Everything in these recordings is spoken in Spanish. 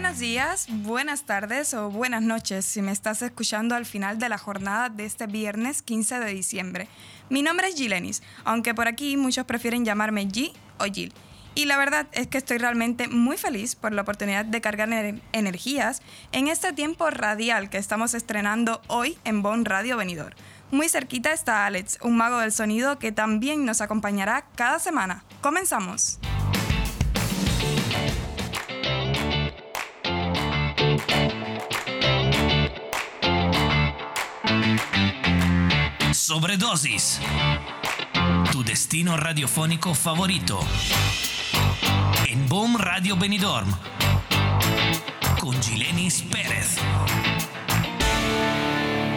Buenos días, buenas tardes o buenas noches si me estás escuchando al final de la jornada de este viernes 15 de diciembre. Mi nombre es Gilenis, aunque por aquí muchos prefieren llamarme G o Gil. Y la verdad es que estoy realmente muy feliz por la oportunidad de cargar energías en este tiempo radial que estamos estrenando hoy en Bon Radio Venidor. Muy cerquita está Alex, un mago del sonido que también nos acompañará cada semana. Comenzamos. Sobredosis. Tu destino radiofónico favorito. En Boom Radio Benidorm. Con Gilenis Pérez.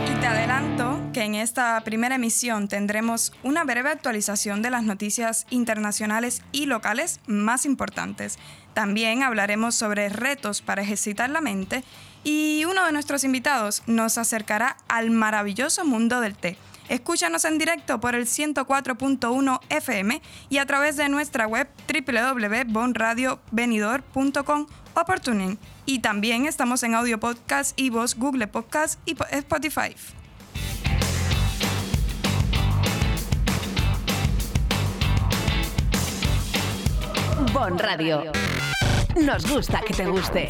Y te adelanto que en esta primera emisión tendremos una breve actualización de las noticias internacionales y locales más importantes. También hablaremos sobre retos para ejercitar la mente y uno de nuestros invitados nos acercará al maravilloso mundo del té Escúchanos en directo por el 104.1 FM y a través de nuestra web www.bonradiovenidor.com o. Y también estamos en Audio Podcast, voz Google Podcast y Spotify. Bon Radio. Nos gusta que te guste.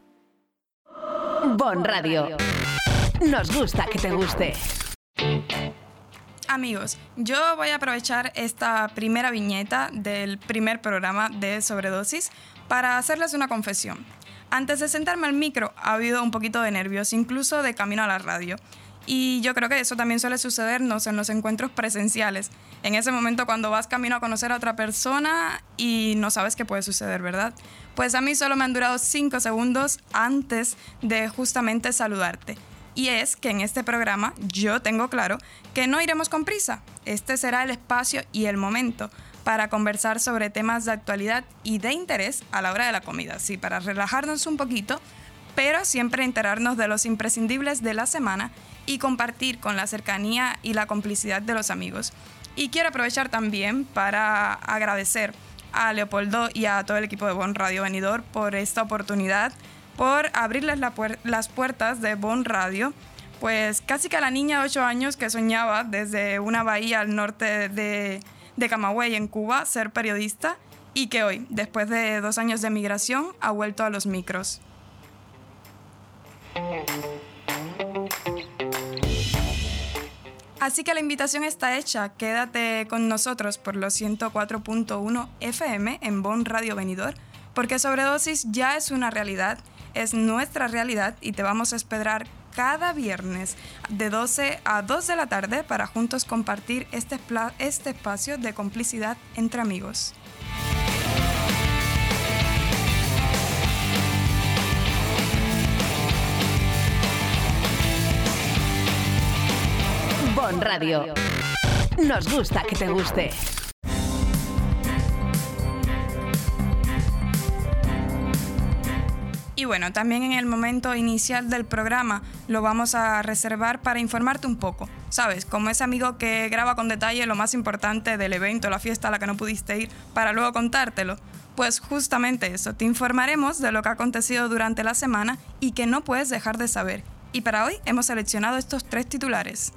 Bon Radio. Nos gusta que te guste. Amigos, yo voy a aprovechar esta primera viñeta del primer programa de Sobredosis para hacerles una confesión. Antes de sentarme al micro ha habido un poquito de nervios, incluso de camino a la radio. Y yo creo que eso también suele sucedernos en los encuentros presenciales. En ese momento cuando vas camino a conocer a otra persona y no sabes qué puede suceder, ¿verdad? Pues a mí solo me han durado cinco segundos antes de justamente saludarte. Y es que en este programa yo tengo claro que no iremos con prisa. Este será el espacio y el momento para conversar sobre temas de actualidad y de interés a la hora de la comida. Sí, para relajarnos un poquito, pero siempre enterarnos de los imprescindibles de la semana y compartir con la cercanía y la complicidad de los amigos. Y quiero aprovechar también para agradecer a Leopoldo y a todo el equipo de Bon Radio Venidor por esta oportunidad, por abrirles las puertas de Bon Radio. Pues casi que a la niña de 8 años que soñaba desde una bahía al norte de, de Camagüey, en Cuba, ser periodista y que hoy, después de dos años de migración, ha vuelto a los micros. Así que la invitación está hecha. Quédate con nosotros por los 104.1 FM en Bon Radio Venidor, porque Sobredosis ya es una realidad, es nuestra realidad y te vamos a esperar cada viernes de 12 a 2 de la tarde para juntos compartir este, este espacio de complicidad entre amigos. Radio. Nos gusta que te guste. Y bueno, también en el momento inicial del programa lo vamos a reservar para informarte un poco. Sabes, como ese amigo que graba con detalle lo más importante del evento, la fiesta a la que no pudiste ir, para luego contártelo. Pues justamente eso, te informaremos de lo que ha acontecido durante la semana y que no puedes dejar de saber. Y para hoy hemos seleccionado estos tres titulares.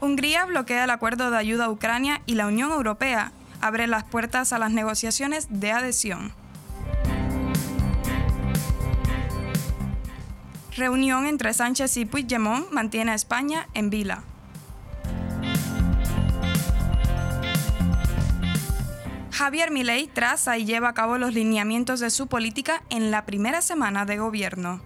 Hungría bloquea el acuerdo de ayuda a Ucrania y la Unión Europea abre las puertas a las negociaciones de adhesión. Reunión entre Sánchez y Puigdemont mantiene a España en vila. Javier Milei traza y lleva a cabo los lineamientos de su política en la primera semana de gobierno.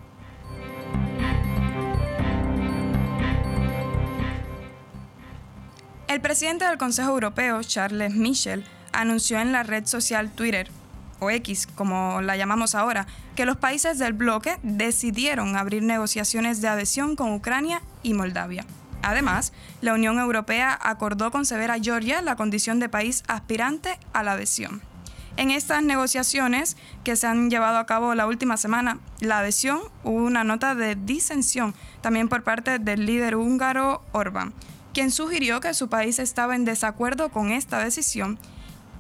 El presidente del Consejo Europeo, Charles Michel, anunció en la red social Twitter, o X como la llamamos ahora, que los países del bloque decidieron abrir negociaciones de adhesión con Ucrania y Moldavia. Además, la Unión Europea acordó conceder a Georgia la condición de país aspirante a la adhesión. En estas negociaciones que se han llevado a cabo la última semana, la adhesión hubo una nota de disensión también por parte del líder húngaro Orbán, quien sugirió que su país estaba en desacuerdo con esta decisión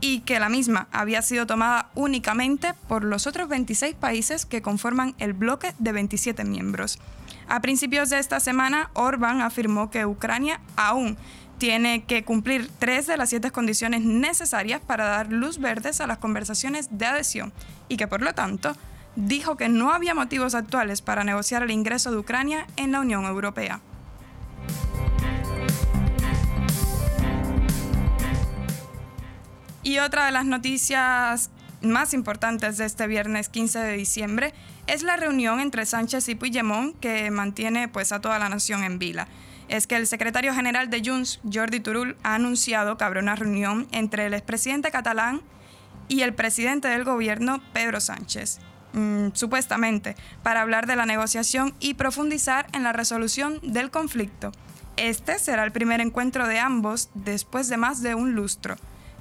y que la misma había sido tomada únicamente por los otros 26 países que conforman el bloque de 27 miembros. A principios de esta semana, Orbán afirmó que Ucrania aún tiene que cumplir tres de las siete condiciones necesarias para dar luz verdes a las conversaciones de adhesión y que por lo tanto dijo que no había motivos actuales para negociar el ingreso de Ucrania en la Unión Europea. Y otra de las noticias más importantes de este viernes 15 de diciembre es la reunión entre Sánchez y Puigdemont que mantiene pues a toda la nación en vila. Es que el secretario general de Junts, Jordi Turul, ha anunciado que habrá una reunión entre el expresidente catalán y el presidente del gobierno, Pedro Sánchez, mm, supuestamente, para hablar de la negociación y profundizar en la resolución del conflicto. Este será el primer encuentro de ambos después de más de un lustro.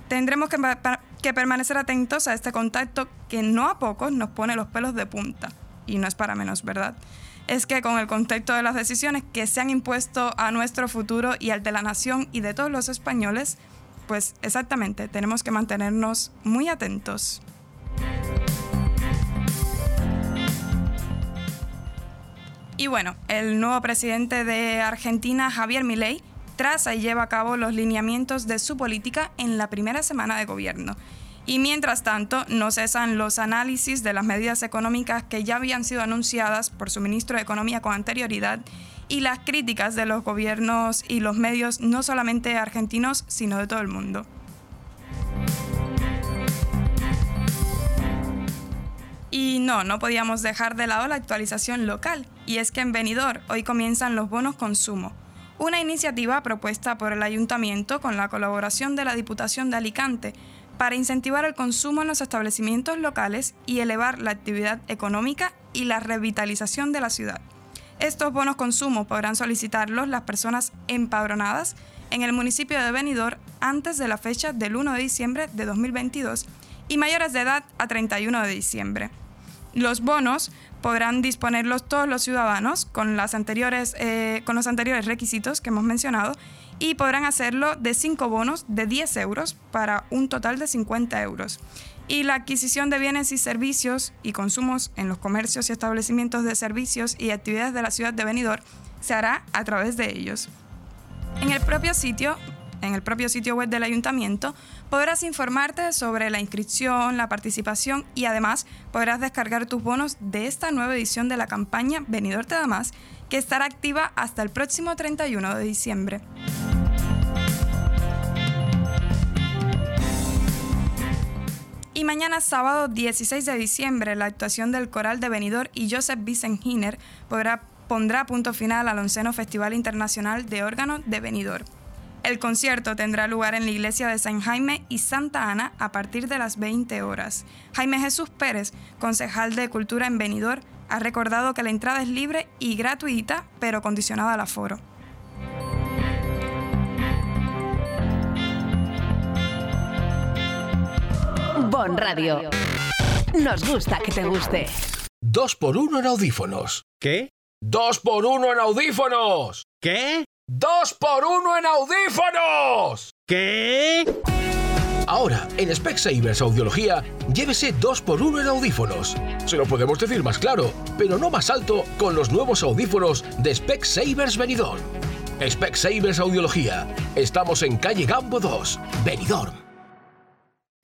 Tendremos que, permanecer atentos a este contacto que no a pocos nos pone los pelos de punta. Y no es para menos, ¿verdad? Es que con el contexto de las decisiones que se han impuesto a nuestro futuro y al de la nación y de todos los españoles, pues exactamente, tenemos que mantenernos muy atentos. Y bueno, el nuevo presidente de Argentina, Javier Milei, traza y lleva a cabo los lineamientos de su política en la primera semana de gobierno. Y mientras tanto, no cesan los análisis de las medidas económicas que ya habían sido anunciadas por su ministro de Economía con anterioridad y las críticas de los gobiernos y los medios no solamente argentinos, sino de todo el mundo. Y no, no podíamos dejar de lado la actualización local, y es que en Benidorm hoy comienzan los bonos consumo, una iniciativa propuesta por el ayuntamiento con la colaboración de la Diputación de Alicante para incentivar el consumo en los establecimientos locales y elevar la actividad económica y la revitalización de la ciudad. Estos bonos consumo podrán solicitarlos las personas empadronadas en el municipio de Benidorm antes de la fecha del 1 de diciembre de 2022 y mayores de edad a 31 de diciembre. Los bonos podrán disponerlos todos los ciudadanos con, las anteriores, eh, con los anteriores requisitos que hemos mencionado y podrán hacerlo de 5 bonos de 10 euros para un total de 50 euros. Y la adquisición de bienes y servicios y consumos en los comercios y establecimientos de servicios y actividades de la ciudad de Benidorm se hará a través de ellos. En el propio sitio en el propio sitio web del ayuntamiento, podrás informarte sobre la inscripción, la participación y además podrás descargar tus bonos de esta nueva edición de la campaña Venidor Te da más, que estará activa hasta el próximo 31 de diciembre. Y mañana sábado 16 de diciembre, la actuación del coral de Benidorm y Joseph Wiesenhiner pondrá punto final al onceno Festival Internacional de Órgano de Benidorm. El concierto tendrá lugar en la iglesia de San Jaime y Santa Ana a partir de las 20 horas. Jaime Jesús Pérez, concejal de Cultura en Benidorm, ha recordado que la entrada es libre y gratuita, pero condicionada al aforo. Bon Radio. Nos gusta que te guste. Dos por uno en audífonos. ¿Qué? ¡Dos por uno en audífonos! ¿Qué? ¡Dos por uno en audífonos! ¿Qué? Ahora, en Specsavers Audiología, llévese 2x1 en audífonos. Se lo podemos decir más claro, pero no más alto con los nuevos audífonos de Specsavers Benidorm. Specsavers Audiología. Estamos en calle Gambo 2, Benidorm.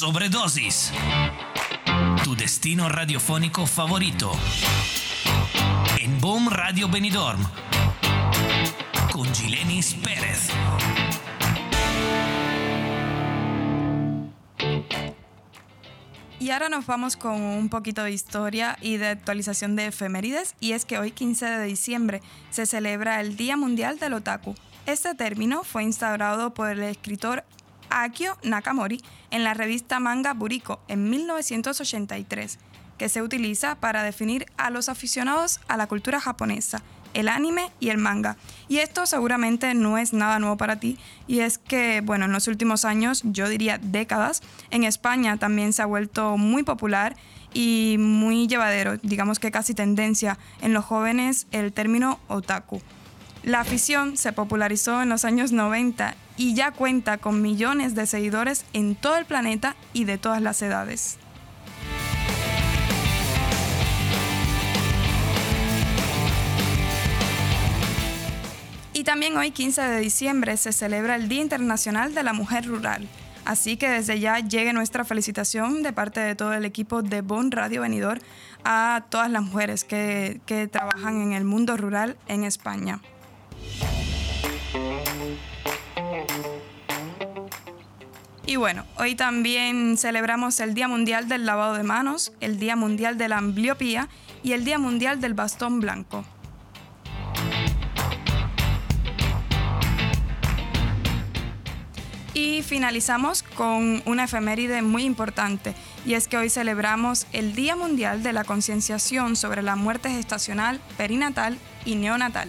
Sobredosis. Tu destino radiofónico favorito. En Boom Radio Benidorm. Con Gilenis Pérez. Y ahora nos vamos con un poquito de historia y de actualización de efemérides, y es que hoy 15 de diciembre se celebra el Día Mundial del Otaku. Este término fue instaurado por el escritor Akio Nakamori en la revista Manga Buriko en 1983, que se utiliza para definir a los aficionados a la cultura japonesa, el anime y el manga. Y esto seguramente no es nada nuevo para ti, y es que, bueno, en los últimos años, yo diría décadas, en España también se ha vuelto muy popular y muy llevadero, digamos que casi tendencia en los jóvenes el término otaku. La afición se popularizó en los años 90 y ya cuenta con millones de seguidores en todo el planeta y de todas las edades. Y también hoy 15 de diciembre se celebra el Día Internacional de la Mujer Rural. Así que desde ya llegue nuestra felicitación de parte de todo el equipo de Bon Radio Venidor a todas las mujeres que, que trabajan en el mundo rural en España. Y bueno, hoy también celebramos el Día Mundial del Lavado de Manos, el Día Mundial de la Ambliopía y el Día Mundial del Bastón Blanco. Y finalizamos con una efeméride muy importante, y es que hoy celebramos el Día Mundial de la Concienciación sobre la Muerte Gestacional, Perinatal y Neonatal.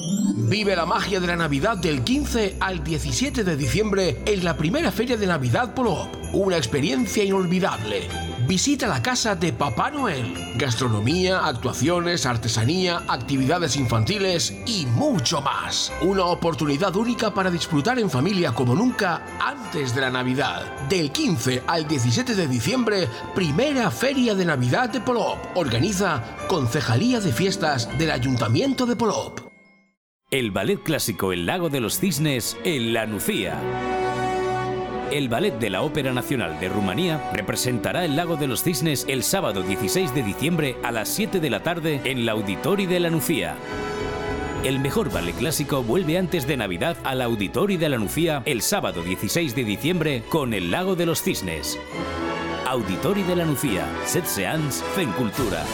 Vive la magia de la Navidad del 15 al 17 de diciembre en la primera feria de Navidad Polop. Una experiencia inolvidable. Visita la casa de Papá Noel. Gastronomía, actuaciones, artesanía, actividades infantiles y mucho más. Una oportunidad única para disfrutar en familia como nunca antes de la Navidad. Del 15 al 17 de diciembre, primera feria de Navidad de Polop. Organiza Concejalía de Fiestas del Ayuntamiento de Polop. El ballet clásico El Lago de los Cisnes en La Nucía. El Ballet de la Ópera Nacional de Rumanía representará el Lago de los Cisnes el sábado 16 de diciembre a las 7 de la tarde en la Auditori de la Nucía. El mejor ballet clásico vuelve antes de Navidad al Auditori de la Nucía el sábado 16 de diciembre con El Lago de los Cisnes. Auditori de la Nucía, Set Cultura.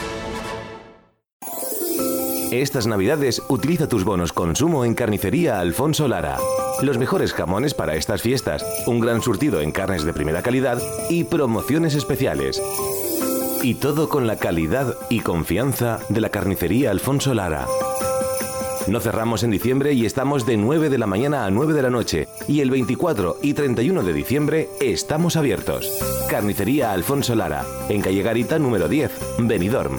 Estas navidades utiliza tus bonos consumo en Carnicería Alfonso Lara. Los mejores jamones para estas fiestas, un gran surtido en carnes de primera calidad y promociones especiales. Y todo con la calidad y confianza de la Carnicería Alfonso Lara. No cerramos en diciembre y estamos de 9 de la mañana a 9 de la noche. Y el 24 y 31 de diciembre estamos abiertos. Carnicería Alfonso Lara, en calle Garita número 10, Benidorm.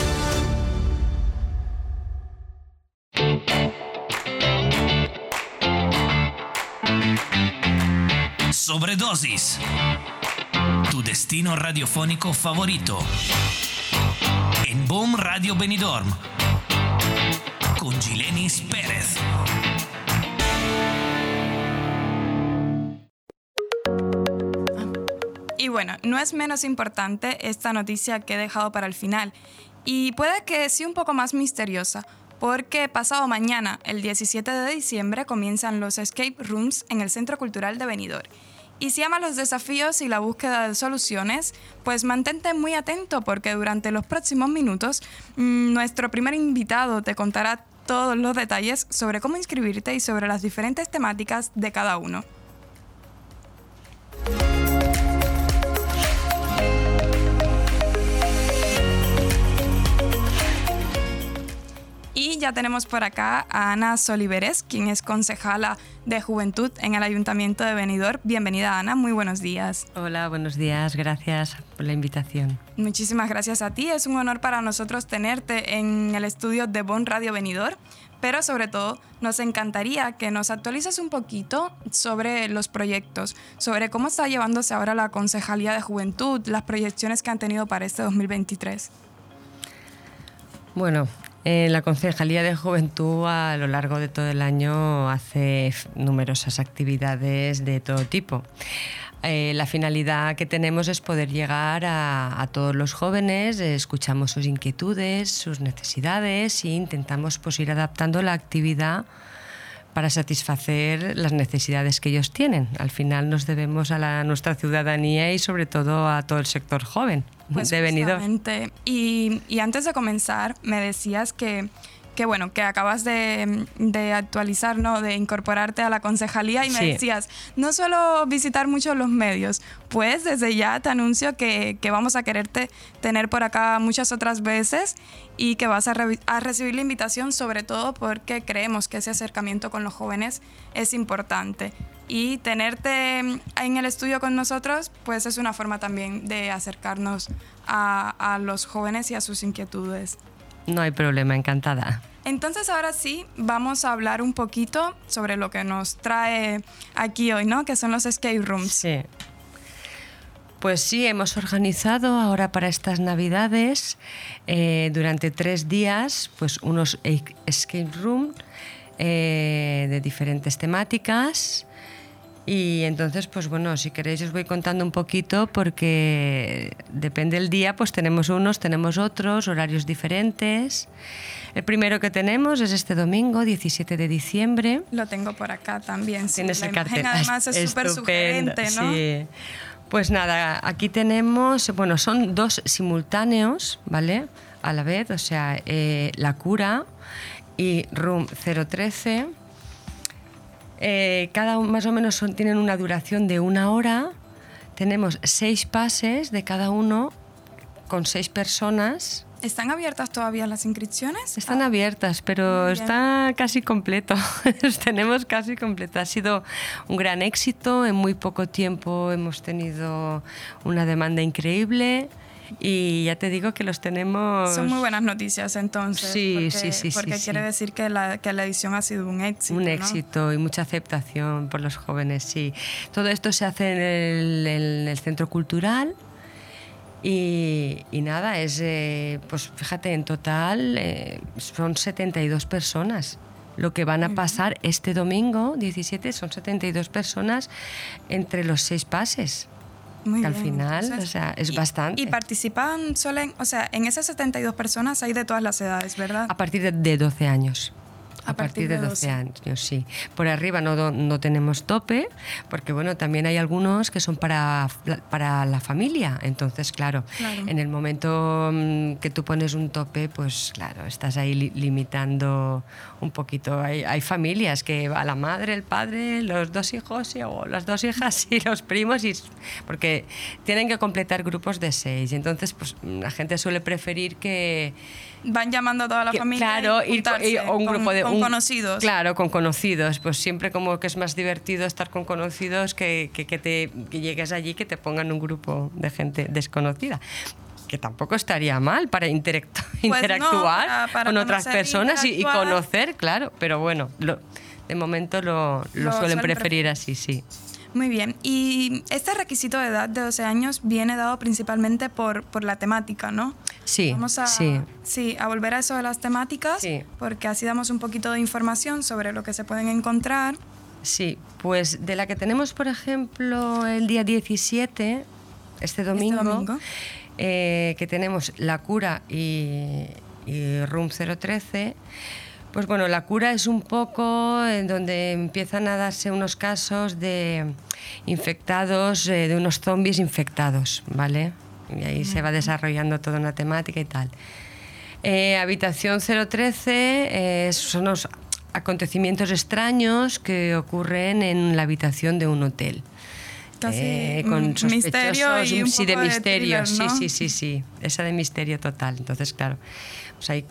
Sobredosis. Tu destino radiofónico favorito. En Boom Radio Benidorm. Con Gilenis Pérez. Y bueno, no es menos importante esta noticia que he dejado para el final. Y puede que sí un poco más misteriosa, porque pasado mañana, el 17 de diciembre, comienzan los escape rooms en el Centro Cultural de Benidorm. Y si amas los desafíos y la búsqueda de soluciones, pues mantente muy atento porque durante los próximos minutos mm, nuestro primer invitado te contará todos los detalles sobre cómo inscribirte y sobre las diferentes temáticas de cada uno. Y ya tenemos por acá a Ana Soliveres, quien es concejala de Juventud en el Ayuntamiento de Benidorm. Bienvenida Ana, muy buenos días. Hola, buenos días, gracias por la invitación. Muchísimas gracias a ti, es un honor para nosotros tenerte en el estudio de Bon Radio Benidorm, pero sobre todo nos encantaría que nos actualices un poquito sobre los proyectos, sobre cómo está llevándose ahora la Concejalía de Juventud, las proyecciones que han tenido para este 2023. Bueno, eh, la Concejalía de Juventud a lo largo de todo el año hace numerosas actividades de todo tipo. Eh, la finalidad que tenemos es poder llegar a, todos los jóvenes, eh, escuchamos sus inquietudes, sus necesidades e intentamos pues, ir adaptando la actividad para satisfacer las necesidades que ellos tienen. Al final nos debemos a la, nuestra ciudadanía y sobre todo a todo el sector joven Pues de Benidorm. justamente. Y, y antes de comenzar, me decías que, que bueno, que acabas de, de actualizar, ¿no? De incorporarte a la concejalía y me Sí. decías, no solo visitar mucho los medios, pues desde ya te anuncio que, que vamos a quererte tener por acá muchas otras veces y que vas a, re- a recibir la invitación sobre todo porque creemos que ese acercamiento con los jóvenes es importante. Y tenerte en el estudio con nosotros, pues es una forma también de acercarnos a, a los jóvenes y a sus inquietudes. No hay problema, encantada. Entonces ahora sí, vamos a hablar un poquito sobre lo que nos trae aquí hoy, ¿no? Que son los escape rooms. Sí. Pues sí, hemos organizado ahora para estas Navidades eh, durante tres días pues unos e- escape room eh, de diferentes temáticas. Y entonces, pues bueno, si queréis os voy contando un poquito porque depende del día, pues tenemos unos, tenemos otros, horarios diferentes. El primero que tenemos es este domingo, 17 de diciembre. Lo tengo por acá también. sí. Tienes La el cartel. además es súper sugerente, ¿no? Sí. Pues nada, aquí tenemos, bueno, son dos simultáneos, ¿vale? A la vez, o sea, eh, La Cura y Room 013. Eh, cada uno más o menos son- tienen una duración de una hora. Tenemos seis pases de cada uno con seis personas. ¿Están abiertas todavía las inscripciones? Están abiertas, pero está casi completo. Tenemos casi completo. Ha sido un gran éxito. En muy poco tiempo hemos tenido una demanda increíble y ya te digo que los tenemos. Son muy buenas noticias entonces. Sí, porque, sí, sí, sí, Porque sí. quiere decir que la, que la edición ha sido un éxito. Un ¿no? éxito y mucha aceptación por los jóvenes, sí. Todo esto se hace en el, en el centro cultural y, y nada, es, eh, pues fíjate, en total eh, son 72 personas. Lo que van a pasar este domingo 17 son 72 personas entre los seis pases. Muy que al bien, final, entonces- o sea, es y- bastante. Y participan solo en, o sea, en esas 72 personas hay de todas las edades, ¿verdad? A partir de, de 12 años. A A, partir, de 12, años, sí. Por arriba no, no tenemos tope, porque bueno, también hay algunos que son para, para la familia. Entonces, claro, en el momento mm, que tú pones un tope, pues claro, estás ahí limitando un poquito. Hay, hay, familias que va la madre, el padre, los dos hijos o las dos hijas y los primos, y, porque tienen que completar grupos de seis. Entonces, pues la gente suele preferir que van llamando a toda la familia claro y, un grupo de con conocidos claro con conocidos pues siempre como que es más divertido estar con conocidos que, que, te llegues allí que te pongan un grupo de gente desconocida que tampoco estaría mal para pues interactuar con otras personas y, conocer, claro, pero bueno, de momento lo, lo suelen preferir así, sí. Muy bien, y este requisito de edad de 12 años viene dado principalmente por, por la temática, ¿no? Sí, Vamos a, sí. sí. a volver a eso de las temáticas, porque así damos un poquito de información sobre lo que se pueden encontrar. Sí, pues de la que tenemos, por ejemplo, el día 17, este domingo, este domingo. Eh, que tenemos La Cura y, y Room 013, pues bueno, la cura es un poco en donde empiezan a darse unos casos de infectados, eh, de unos zombies infectados, ¿vale? Y ahí se va desarrollando toda una temática y tal. Eh, habitación 013 eh, son los acontecimientos extraños que ocurren en la habitación de un hotel. Casi con misterio y un sí, de misterio, sí, sí, sí, sí, esa de misterio total. Entonces, claro, pues hay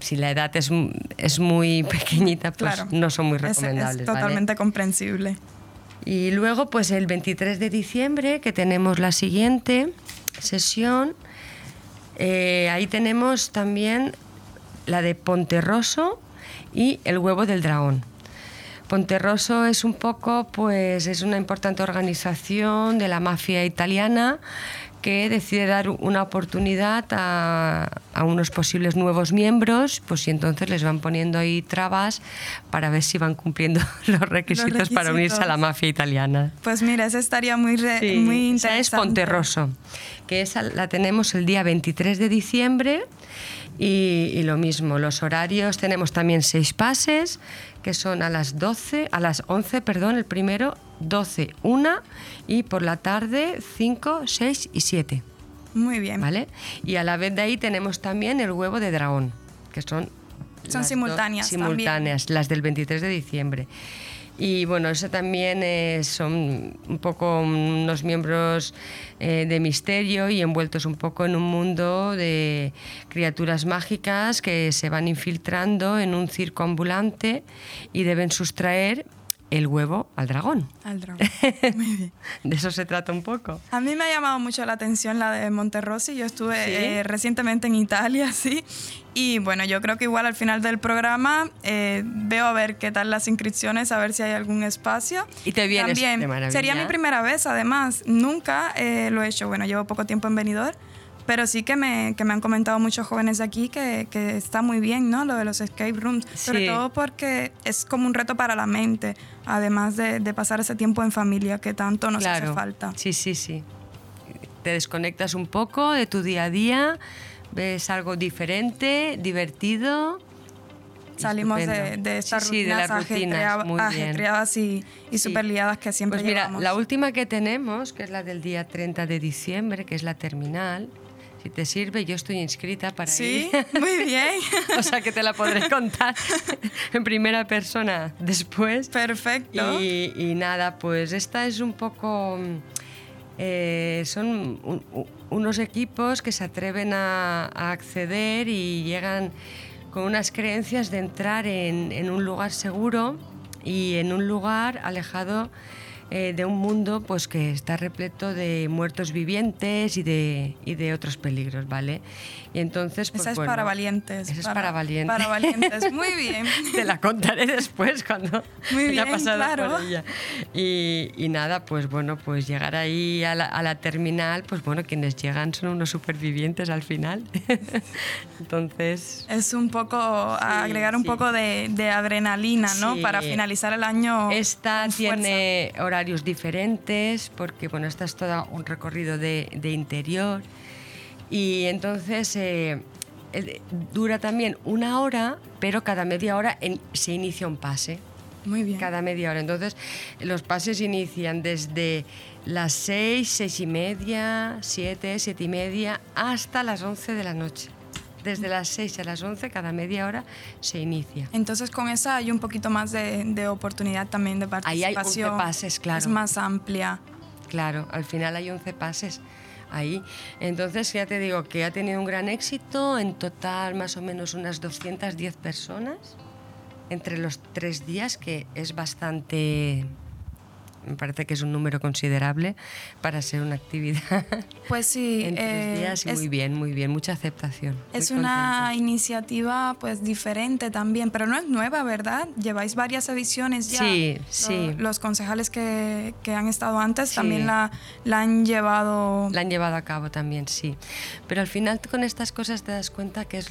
si la edad es, es muy pequeñita, pues no son muy recomendables. Es, totalmente comprensible. Y luego, pues el 23 de diciembre, que tenemos la siguiente sesión, eh, ahí tenemos también la de Ponterroso y el huevo del dragón. Ponterroso es un poco, pues es una importante organización de la mafia italiana que decide dar una oportunidad a, unos posibles nuevos miembros, pues y entonces les van poniendo ahí trabas para ver si van cumpliendo los requisitos, para unirse a la mafia italiana. Pues mira, esa estaría muy, muy interesante. Esa es Ponterroso, que esa la tenemos el día 23 de diciembre y, y, lo mismo, los horarios, tenemos también seis pases, que son a las 12, a las 11, perdón, el primero, 12, 1 y por la tarde 5, 6 y 7. Muy bien. ¿Vale? Y a la vez de ahí tenemos también el huevo de dragón, que son... Son simultáneas. Simultáneas, las del 23 de diciembre. Y bueno, eso también eh, son un poco unos miembros eh, de misterio y envueltos un poco en un mundo de criaturas mágicas que se van infiltrando en un circo ambulante y deben sustraer el huevo al dragón. Al dragón. Muy bien. de eso se trata un poco. A mí me ha llamado mucho la atención la de Monterrossi. Yo estuve eh, recientemente en Italia, sí. Y bueno, yo creo que igual al final del programa eh, veo a ver qué tal las inscripciones, a ver si hay algún espacio. Y te vienes También, Sería mi primera vez, además. Nunca eh, lo he hecho. Bueno, llevo poco tiempo en Benidorm pero sí que me, que me han comentado muchos jóvenes de aquí que, que, está muy bien, ¿no? Lo de los escape rooms. Sobre todo porque es como un reto para la mente, además de, de pasar ese tiempo en familia que tanto nos hace falta. Sí, sí, sí. Te desconectas un poco de tu día a día, ves algo diferente, divertido. Salimos de, de estas sí, rutinas, ajetreadas y, y súper liadas que siempre Pues mira, la última que tenemos, que es la del día 30 de diciembre, que es la terminal, si te sirve, yo estoy inscrita para sí, muy bien. o sea que te la podré contar en primera persona después. Perfecto. Y, nada, pues esta es un poco... Eh, son unos equipos que se atreven a, acceder y llegan con unas creencias de entrar en, en un lugar seguro y en un lugar alejado eh, de un mundo pues que está repleto de muertos vivientes y de, y de otros peligros, ¿vale? Y entonces, pues, Esa es para valientes. Esa es para, valientes. Para valientes, muy bien. Te la contaré después cuando muy haya bien, pasado claro. por ella. Y, y, nada, pues bueno, pues llegar ahí a la, a la, terminal, pues bueno, quienes llegan son unos supervivientes al final. entonces... Es un poco, sí, agregar un sí. poco de, de, adrenalina, ¿no? Sí. Para finalizar el año. Esta tiene horarios diferentes, porque bueno, esta es todo un recorrido de, de interior. Y entonces eh, dura también una hora, pero cada media hora en- se inicia un pase. Muy bien. Cada media hora. Entonces, los pases inician desde las 6, 6 y media, 7, 7 y media, hasta las 11 de la noche. Desde las 6 a las 11, cada media hora se inicia. Entonces con esa hay un poquito más de, de oportunidad también de Ahí hay 11 participación. pases, claro. Es más amplia. Claro, al final hay 11 pases ahí. Entonces, ya te digo que ha tenido un gran éxito. En total, más o menos unas 210 personas entre los tres días, que es bastante. Me parece que es un número considerable para ser una actividad. Pues sí, en tres eh, días, es- muy bien, muy bien, mucha aceptación. Es una iniciativa pues diferente también, pero no es nueva, ¿verdad? Lleváis varias ediciones ya. Sí, Lo- sí. Los concejales que, que han estado antes Sí. también la, la han llevado. La han llevado a cabo también, sí. Pero al final con estas cosas te das cuenta que es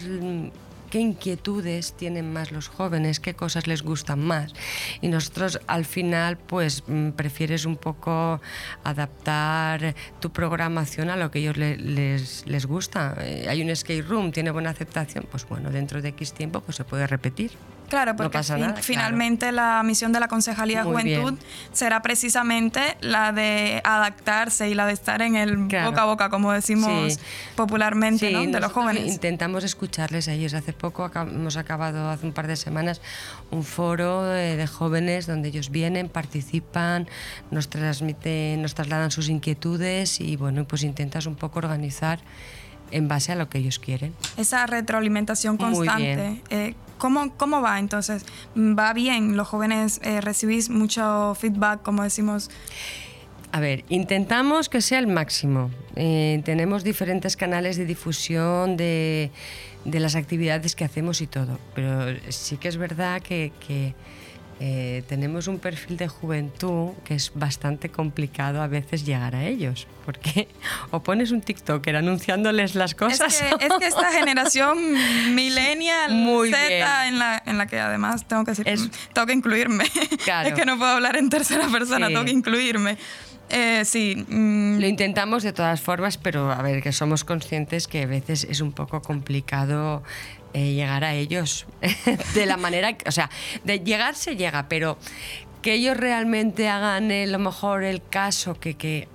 qué inquietudes tienen más los jóvenes, qué cosas les gustan más. Y nosotros al final pues mm, prefieres un poco adaptar tu programación a lo que ellos le- les, les gusta. Eh, hay un skate room, tiene buena aceptación, pues bueno, dentro de X tiempo pues se puede repetir. Claro, No porque pasa fin- nada, claro. finalmente la misión de la Concejalía de Muy Juventud bien. será precisamente la de adaptarse y la de estar en el Claro. boca a boca, como decimos Sí. popularmente, Sí, ¿no? de los jóvenes. Intentamos escucharles a ellos. Hace poco hemos acabado, hace un par de semanas, un foro eh, de jóvenes donde ellos vienen, participan, nos transmiten, nos trasladan sus inquietudes y bueno, pues intentas un poco organizar en base a lo que ellos quieren. Esa retroalimentación constante. Eh, ¿cómo, ¿Cómo va entonces? ¿Va bien? ¿Los jóvenes eh, recibís mucho feedback, como decimos? A ver, intentamos que sea el máximo. Eh, tenemos diferentes canales de difusión de, de las actividades que hacemos y todo, pero sí que es verdad que, que, eh, tenemos un perfil de juventud que es bastante complicado a veces llegar a ellos, porque o pones un TikToker anunciándoles las Es cosas. que, es que esta generación millennial, Muy Z, en la, en la que además tengo que, decir, Es- tengo que incluirme. Claro. es que no puedo hablar en tercera persona, Sí. tengo que incluirme. Eh, sí, mm, Lo intentamos de todas formas, pero a ver, que somos conscientes que a veces es un poco complicado eh, llegar a ellos de la manera, o sea, de llegar se llega, pero que ellos realmente hagan eh, a lo mejor el caso que, que,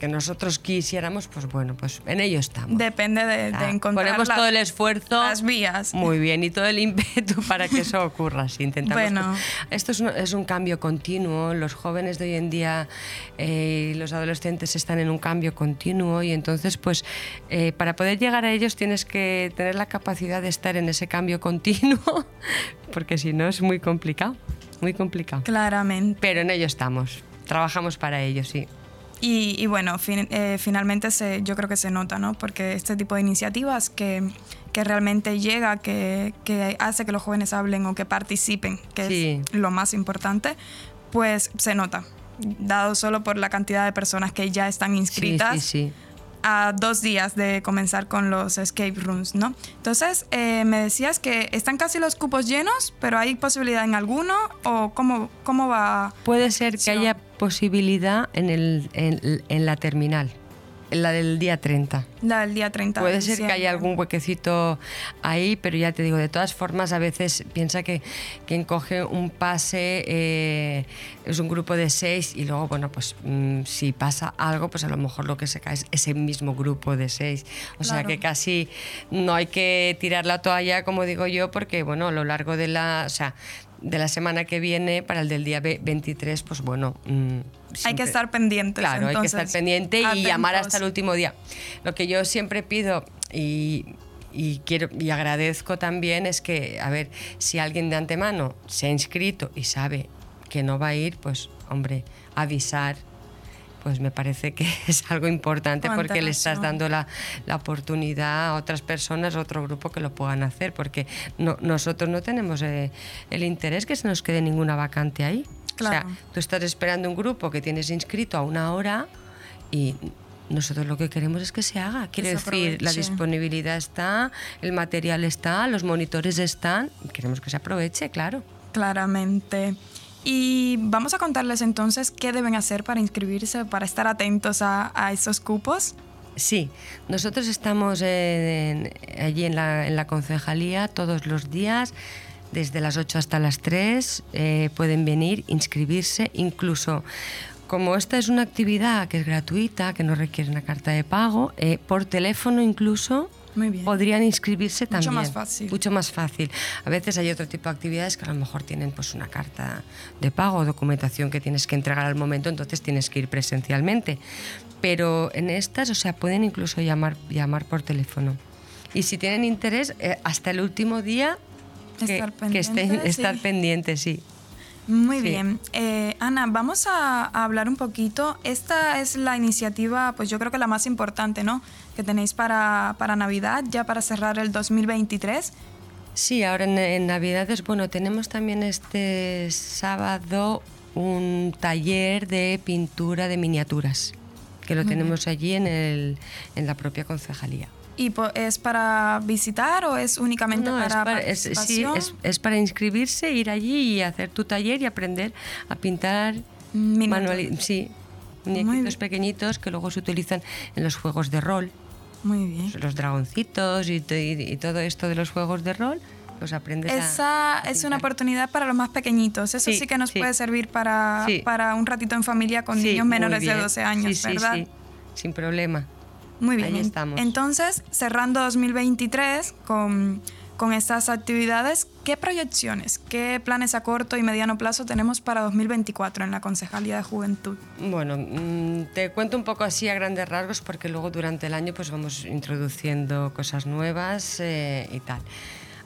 que nosotros quisiéramos, pues bueno, pues en ello estamos. depende de, de Ah, encontrar Ponemos las- todo el esfuerzo. las vías. Muy bien, y todo el ímpetu para que eso ocurra. Sí, intentamos Bueno. que- esto es un, es un cambio continuo. Los jóvenes de hoy en día eh, los adolescentes están en un cambio continuo y entonces, pues, eh, para poder llegar a ellos tienes que tener la capacidad de estar en ese cambio continuo, porque si no es muy complicado, muy complicado. Claramente. Pero en ello estamos. Trabajamos para ello, sí. Y, y bueno, fin- eh, finalmente se, yo creo que se nota, ¿no? Porque este tipo de iniciativas que, que realmente llega, que, que hace que los jóvenes hablen o que participen, que Sí. es lo más importante, pues se nota. Dado solo por la cantidad de personas que ya están inscritas Sí, sí, sí. A dos días de comenzar con los escape rooms, ¿no? Entonces, eh, me decías que están casi los cupos llenos, pero hay posibilidad en alguno, o cómo, cómo va. Puede ser que haya posibilidad en, el, en, en la terminal, en la del día 30. La del día 30 de Puede ser que haya algún huequecito ahí, pero ya te digo, de todas formas, a veces piensa que quien coge un pase eh, es un grupo de seis y luego, bueno, pues mm, si pasa algo, pues a lo mejor lo que se cae es ese mismo grupo de seis. O sea que casi no hay que tirar la toalla, como digo yo, porque, bueno, a lo largo de la, o sea, de la semana que viene, para el del día ve- 23, pues bueno. mm, Hay que estar pendientes. Claro, hay que entonces, estar pendiente y llamar atentos. hasta el último día. Lo que yo siempre pido y, y quiero y agradezco también es que, a ver, si alguien de antemano se ha inscrito y sabe que no va a ir, pues, hombre, avisar. Pues me parece que es algo importante porque le estás dando la, la oportunidad a otras personas, a otro grupo que lo puedan hacer, porque no- nosotros no tenemos eh, el interés que se nos quede ninguna vacante ahí. Claro. O sea, tú estás esperando un grupo que tienes inscrito a una hora y nosotros lo que queremos es que se haga. Quiero decir, la disponibilidad está, el material está, los monitores están, queremos que se aproveche, claro. Claramente. Y vamos a contarles entonces qué deben hacer para inscribirse, para estar atentos a, esos cupos. Sí, nosotros estamos allí en la, en la concejalía todos los días, desde las 8 hasta las 3. eh, pueden venir, inscribirse, incluso como esta es una actividad que es gratuita, que no requiere una carta de pago, eh, por teléfono incluso. Muy bien. Podrían inscribirse Mucho también. más fácil. Mucho más fácil. A veces hay otro tipo de actividades que a lo mejor tienen pues una carta de pago, documentación que tienes que entregar al momento, entonces tienes que ir presencialmente. Pero en estas, o sea, pueden incluso llamar, llamar por teléfono. Y si tienen interés, eh, hasta el último día que, Estar que estén, estar pendientes, sí. Muy Sí. bien. Eh, Ana, vamos a, a hablar un poquito. Esta es la iniciativa, pues yo creo que la más importante, ¿no? Que tenéis para, para Navidad, ya para cerrar el 2023. Sí, ahora en, en Navidades, bueno, tenemos también este sábado un taller de pintura de miniaturas, que lo Muy bien. tenemos allí en, el, en la propia concejalía. ¿Y es para visitar o es únicamente No, es para, para, es- sí, participación? es, es para inscribirse, ir allí y hacer tu taller y aprender a pintar Miniaturas. manuali- sí, muñequitos pequeñitos que luego se utilizan en los juegos de rol, Muy bien. los dragoncitos y, y- y todo esto de los juegos de rol, pues aprendes a- Esa a es una oportunidad para los más pequeñitos. Eso sí, Sí, que nos sí. puede servir para, para un ratito en familia con niños menores de bien. 12 años, ¿verdad? sí, sin problema. Muy bien. Ahí estamos. Entonces, cerrando 2023 con, con estas actividades, ¿qué proyecciones, qué planes a corto y mediano plazo tenemos para 2024 en la Concejalía de Juventud? Bueno, mm, te cuento un poco así a grandes rasgos porque luego durante el año pues vamos introduciendo cosas nuevas eh, y tal.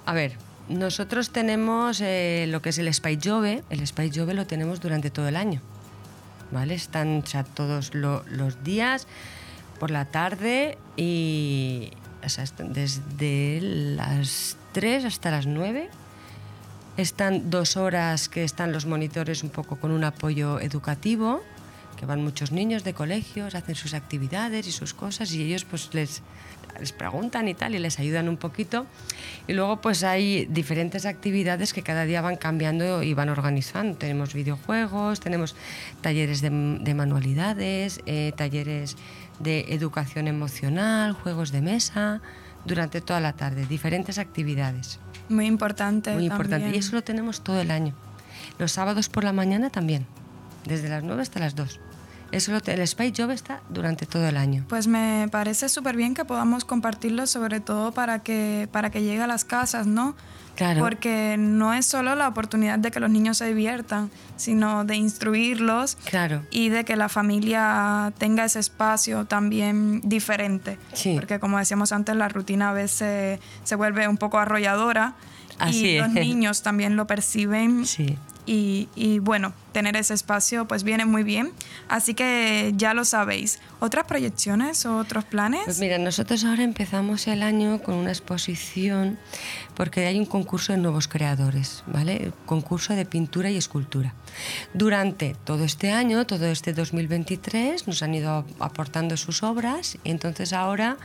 A ver, nosotros tenemos eh, lo que es el Spice Jove. El Spice Jove lo tenemos durante todo el año. ¿Vale? Están o sea, todos lo- los días, por la tarde y o sea, desde las 3 hasta las 9 están dos horas que están los monitores un poco con un apoyo educativo, que van muchos niños de colegios, hacen sus actividades y sus cosas y ellos pues les, les preguntan y tal y les ayudan un poquito. Y luego pues hay diferentes actividades que cada día van cambiando y van organizando. Tenemos videojuegos, tenemos talleres de, de manualidades, eh, talleres de educación emocional, juegos de mesa, durante toda la tarde, diferentes actividades. Muy importante. Muy importante. también. Y eso lo tenemos todo el año. Los sábados por la mañana también, desde las 9 hasta las 2. Eso el Space Job está durante todo el año. Pues me parece súper bien que podamos compartirlo, sobre todo para que, para que llegue a las casas, ¿no? Claro. Porque no es solo la oportunidad de que los niños se diviertan, sino de instruirlos Claro. y de que la familia tenga ese espacio también diferente. Sí. Porque como decíamos antes, la rutina a veces se vuelve un poco arrolladora Así y los niños también lo perciben. Sí. Y, bueno, tener ese espacio pues viene muy bien. Así que ya lo sabéis. ¿Otras proyecciones o otros planes? Pues mira, nosotros ahora empezamos el año con una exposición porque hay un concurso de nuevos creadores, ¿vale? Concurso de pintura y escultura. Durante todo este año, todo este 2023, nos han ido aportando sus obras y entonces ahora,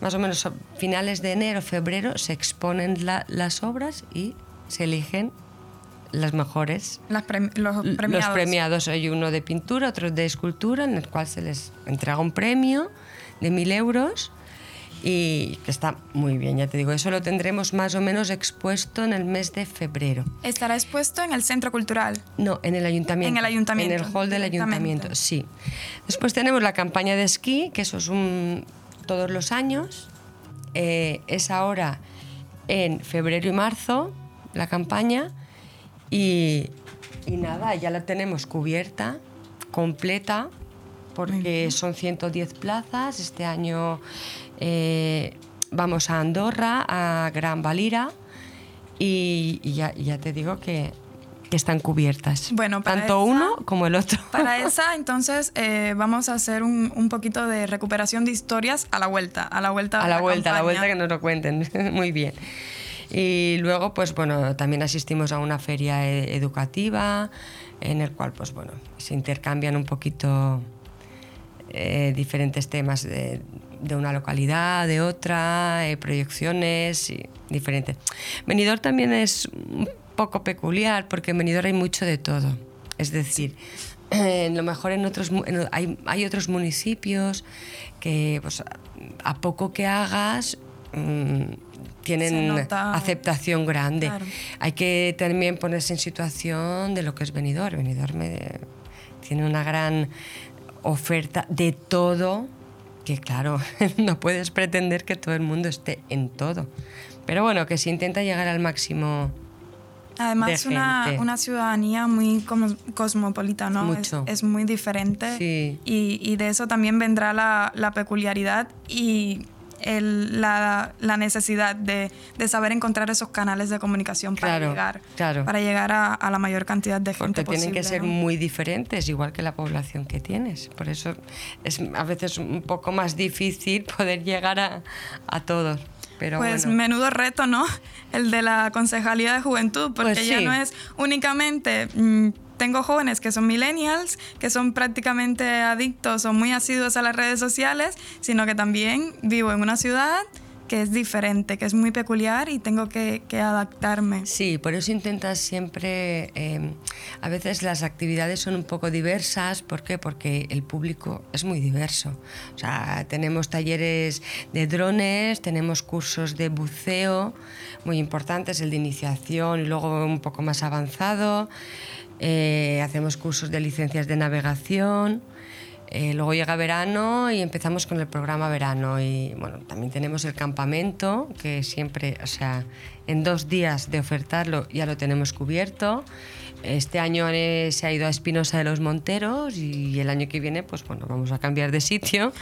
más o menos a finales de enero, febrero, se exponen la- las obras y se eligen las mejores Las premi- los premiados. Los premiados hay uno de pintura, otro de escultura, en el cual se les entrega un premio de mil euros y que está muy bien, ya te digo, eso lo tendremos más o menos expuesto en el mes de febrero. Estará expuesto en el Centro Cultural. No, en el ayuntamiento. En el ayuntamiento, En el hall del ayuntamiento, sí. Después tenemos la campaña de esquí, que eso es un, todos los años. Eh, es ahora en febrero y marzo la campaña. Y, y nada, ya la tenemos cubierta, completa, porque son 110 plazas. Este año eh, vamos a Andorra, a Gran Valira, y, y ya, ya te digo que, que están cubiertas. Bueno, para Tanto esa- uno como el otro. Para esa, entonces, eh, vamos a hacer un, un poquito de recuperación de historias a la vuelta. A la vuelta. a la vuelta, a la vuelta que nos lo cuenten. Muy bien. Y luego, pues bueno, también asistimos a una feria eh, educativa en el cual, pues bueno, se intercambian un poquito eh, diferentes temas de, una localidad, de otra, eh, proyecciones y diferentes. Benidorm también es un poco peculiar porque en Benidorm hay mucho de todo. Es decir, eh, lo mejor en otros en- hay, hay otros municipios que pues, a poco que hagas mm, Se tienen aceptación grande. Claro. Hay que también ponerse en situación de lo que es venidor. Venidor me- tiene una gran oferta de todo que claro, no puedes pretender que todo el mundo esté en todo. Pero bueno, que se intenta llegar al máximo Además, de una, gente. una ciudadanía muy cosmopolita, ¿no? Es- Mucho. Es, muy diferente. Sí. Y, y de eso también vendrá la, la peculiaridad y el- la, la necesidad de, de saber encontrar esos canales de comunicación para Claro, llegar, claro. para llegar a, a la mayor cantidad de gente Porque tienen que posible, ser muy diferentes, igual que la población que tienes. Por eso es a veces un poco más difícil poder llegar a, a todos. Pero pues bueno. menudo reto, ¿no? El de la concejalía de juventud, porque Pues ya no es únicamente mm, tengo jóvenes que son millennials, que son prácticamente adictos o muy asiduos a las redes sociales, sino que también vivo en una ciudad que es diferente, que es muy peculiar y tengo que, que adaptarme. Sí, por eso intentas siempre, eh, a veces las actividades son un poco diversas, ¿por qué? Porque el público es muy diverso. O sea, tenemos talleres de drones, tenemos cursos de buceo muy importantes, el de iniciación y luego un poco más avanzado, eh, hacemos cursos de licencias de navegación. Eh, luego llega verano y empezamos con el programa verano y bueno, también tenemos el campamento que siempre, o sea, en dos días de ofertarlo ya lo tenemos cubierto. Este año se ha ido a Espinosa de los Monteros y el año que viene, pues bueno, vamos a cambiar de sitio.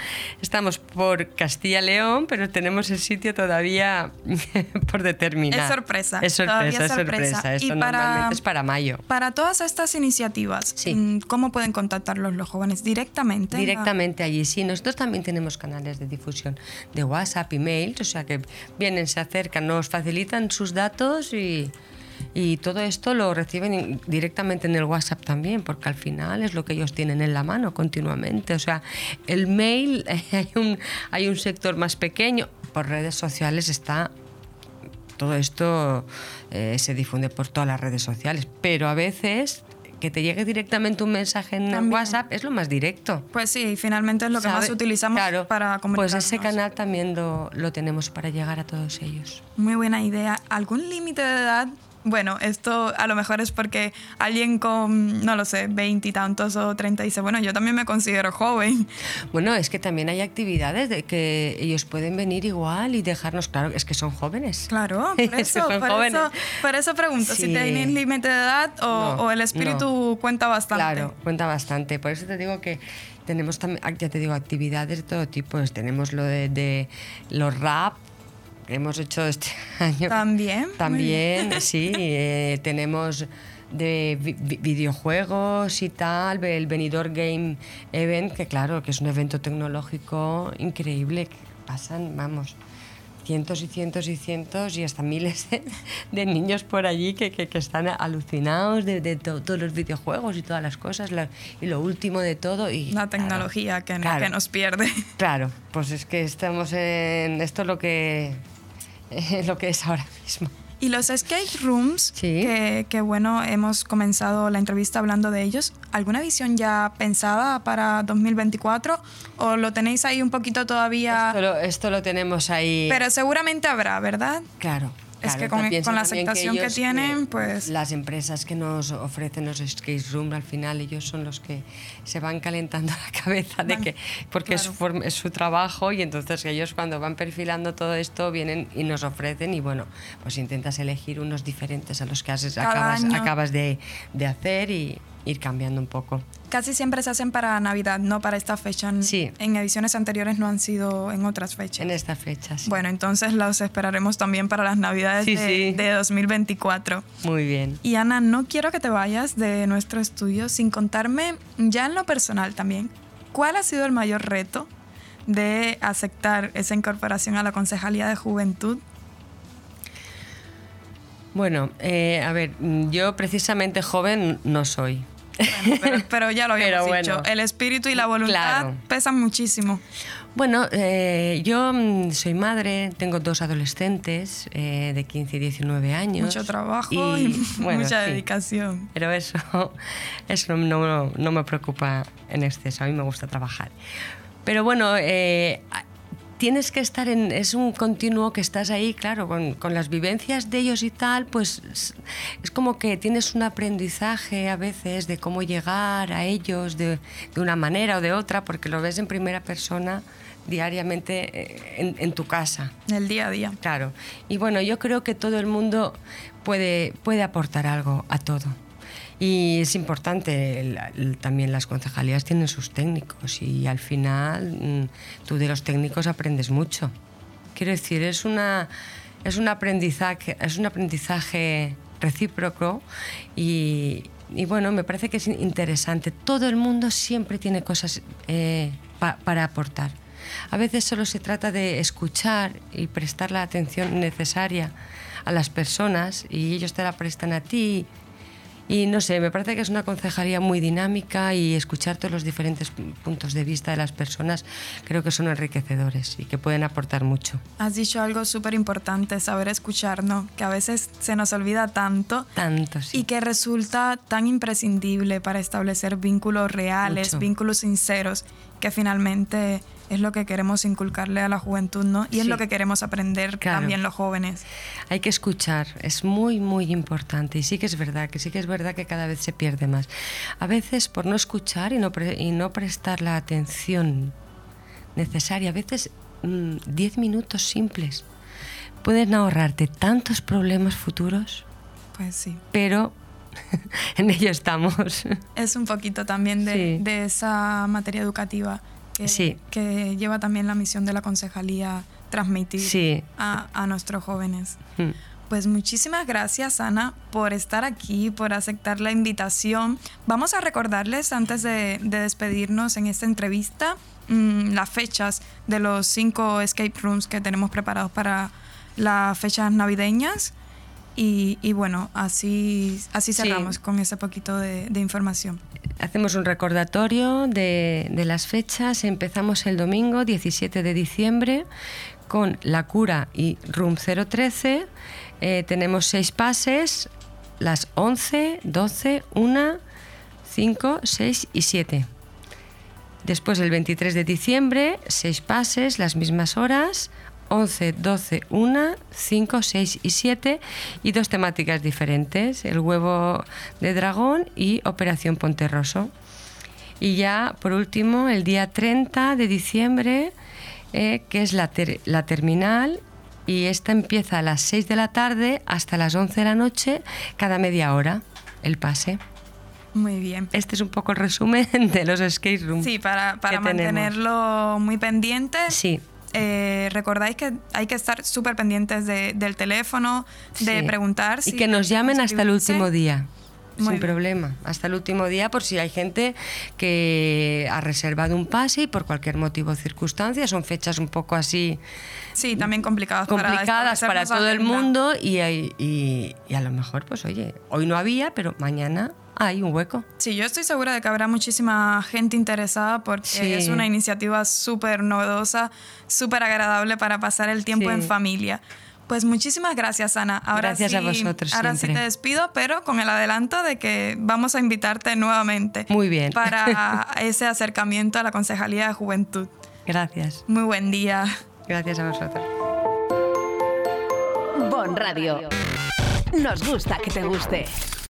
Estamos por Castilla-León, pero tenemos el sitio todavía por determinar. Es sorpresa, Es sorpresa, es es sorpresa. sorpresa. Esto Y para- normalmente es para mayo. Para todas estas iniciativas, Sí. mm, ¿cómo pueden contactarlos los jóvenes? ¿Directamente? Directamente allí, sí. Nosotros también tenemos canales de difusión de WhatsApp, emails, o sea que vienen, se acercan, nos facilitan sus datos y, y todo esto lo reciben directamente en el WhatsApp también, porque al final es lo que ellos tienen en la mano continuamente. O sea, el mail, hay un, hay un sector más pequeño, por redes sociales está todo esto eh, se difunde por todas las redes sociales, pero a veces que te llegue directamente un mensaje en También. WhatsApp es lo más directo. Pues sí, finalmente es lo que más ¿sabe? utilizamos Claro, para Pues comunicarnos. ese canal también lo, lo tenemos para llegar a todos ellos. Muy buena idea. ¿Algún límite de edad? Bueno, esto a lo mejor es porque alguien con, no lo sé, veintitantos o treinta dice, bueno, yo también me considero joven. Bueno, es que también hay actividades de que ellos pueden venir igual y dejarnos claro, es que son jóvenes. Claro, por Es que eso, por eso, por eso pregunto, si tienen límite de edad o, No, o el espíritu cuenta bastante. Claro, cuenta bastante. Por eso te digo que tenemos también, ya te digo, actividades de todo tipo. Pues tenemos lo de, de los rap hemos hecho este año. También. También, sí. eh, tenemos de vi- vi- videojuegos y tal, el Benidorm Game Event, que claro, que es un evento tecnológico increíble, que pasan, vamos, cientos y cientos y cientos y hasta miles de, niños por allí que, que- que están alucinados de, de to- todos los videojuegos y todas las cosas la- y lo último de todo. Y, La claro, tecnología que, claro. que nos pierde. Claro, pues es que estamos en esto es lo que, lo que es ahora mismo. Y los escape rooms, Sí. que, que bueno, hemos comenzado la entrevista hablando de ellos. ¿Alguna visión ya pensada para 2024? ¿O lo tenéis ahí un poquito todavía? Esto lo, esto lo tenemos ahí. Pero seguramente habrá, ¿verdad? Claro. Es que con- con la aceptación que ellos, tienen, eh, pues- Las empresas que nos ofrecen los skate room, al final ellos son los que se van calentando la cabeza de que. Porque es, su es su trabajo y entonces ellos cuando van perfilando todo esto vienen y nos ofrecen y bueno, pues intentas elegir unos diferentes a los que Cada acabas, acabas de, de hacer y ir cambiando un poco. Casi siempre se hacen para Navidad, no para esta fecha. Sí. En ediciones anteriores no han sido en otras fechas. En estas fechas. Bueno, entonces los esperaremos también para las Navidades Sí, de, sí. de 2024. Muy bien. Y Ana, no quiero que te vayas de nuestro estudio sin contarme, ya en lo personal también, ¿cuál ha sido el mayor reto de aceptar esa incorporación a la Concejalía de Juventud? Bueno, eh, a ver, yo precisamente joven no soy. Bueno, pero, pero ya lo habíamos dicho, el espíritu y la voluntad Claro. pesan muchísimo. Bueno, eh, yo mm, soy madre, tengo dos adolescentes eh, de 15 y 19 años. Mucho trabajo y, mucha dedicación. Pero eso, eso no, no, me preocupa en exceso, a mí me gusta trabajar. Pero bueno, eh, tienes que estar en, es un continuo que estás ahí, claro, con, con, las vivencias de ellos y tal, pues es como que tienes un aprendizaje a veces de cómo llegar a ellos de, de una manera o de otra, porque lo ves en primera persona diariamente eh, en, en, tu casa. El día a día. Claro. Y bueno, yo creo que todo el mundo puede, puede aportar algo a todo. Y es importante, también las concejalías tienen sus técnicos y al final mm, tú de los técnicos aprendes mucho. Quiero decir, es, una, es, un, aprendizaje, es un aprendizaje recíproco y, y, bueno, me parece que es interesante. Todo el mundo siempre tiene cosas eh, para aportar. A veces solo se trata de escuchar y prestar la atención necesaria a las personas y ellos te la prestan a ti y no sé, me parece que es una concejalía muy dinámica y escuchar todos los diferentes puntos de vista de las personas creo que son enriquecedores y que pueden aportar mucho. Has dicho algo súper importante, saber escuchar, ¿no? Que a veces se nos olvida tanto. Tanto, sí. Y que resulta tan imprescindible para establecer vínculos reales, vínculos sinceros, que finalmente es lo que queremos inculcarle a la juventud, ¿no? Y es lo que queremos aprender también los jóvenes. Hay que escuchar, es muy, muy importante. Y sí que es verdad, que sí que es verdad que cada vez se pierde más. A veces por no escuchar y no, y no prestar la atención necesaria, a veces 10 mm, minutos simples pueden ahorrarte tantos problemas futuros. Pues sí. Pero en ello estamos. Es un poquito también de, de esa materia educativa que, lleva también la misión de la concejalía transmitir a, nuestros jóvenes. Hmm. Pues muchísimas gracias, Ana, por estar aquí, por aceptar la invitación. Vamos a recordarles, antes de, despedirnos en esta entrevista, mm, las fechas de los cinco escape rooms que tenemos preparados para las fechas navideñas. Y, bueno, así, así cerramos con ese poquito de, información. Hacemos un recordatorio de, las fechas. Empezamos el domingo 17 de diciembre con La Cura y Room 013. Eh, tenemos seis pases, las 11, 12, 1, 5, 6 y 7. Después el 23 de diciembre, seis pases, las mismas horas, 11, 12, 1, 5, 6 y 7 y dos temáticas diferentes, el huevo de dragón y Operación Ponterroso. Y ya, por último, el día 30 de diciembre, eh, que es la, la terminal, y esta empieza a las 6 de la tarde hasta las 11 de la noche, cada media hora, el pase. Muy bien. Este es un poco el resumen de los skate rooms. Sí, para, para mantenerlo muy pendiente. Sí. Eh, recordáis que hay que estar súper pendientes del teléfono, de preguntar. y que nos llamen hasta el último día. sin problema, hasta el último día por si hay gente que ha reservado un pase y por cualquier motivo o circunstancia, son fechas un poco así... Sí, también complicadas, complicadas para, todo el mundo y, y, y a lo mejor, pues oye, hoy no había, pero mañana hay un hueco. Sí, yo estoy segura de que habrá muchísima gente interesada porque es una iniciativa súper novedosa, súper agradable para pasar el tiempo en familia. Pues muchísimas gracias, Ana. Ahora gracias sí, a vosotros. Ahora sí te despido, pero con el adelanto de que vamos a invitarte nuevamente. Muy bien. Para ese acercamiento a la Concejalía de Juventud. Gracias. Muy buen día. Gracias a vosotros. Bon Radio. Nos gusta que te guste.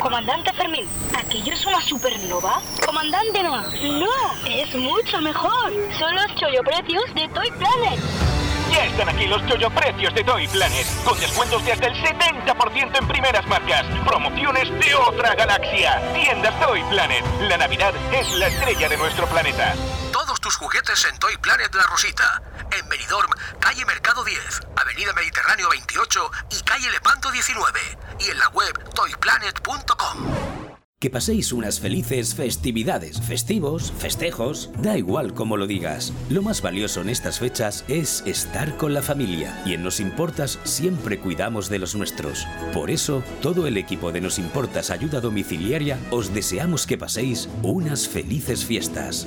Comandante Fermín, ¿aquello es una supernova? Comandante no, no, es mucho mejor. Son los chollo precios de Toy Planet. Ya están aquí los chollo precios de Toy Planet, con descuentos de hasta el 70% en primeras marcas, promociones de otra galaxia. Tiendas Toy Planet, la Navidad es la estrella de nuestro planeta tus juguetes en Toy Planet La Rosita. En Benidorm, calle Mercado 10, Avenida Mediterráneo 28 y calle Lepanto 19. Y en la web toyplanet.com. Que paséis unas felices festividades, festivos, festejos, da igual como lo digas. Lo más valioso en estas fechas es estar con la familia y en Nos Importas siempre cuidamos de los nuestros. Por eso, todo el equipo de Nos Importas Ayuda Domiciliaria os deseamos que paséis unas felices fiestas.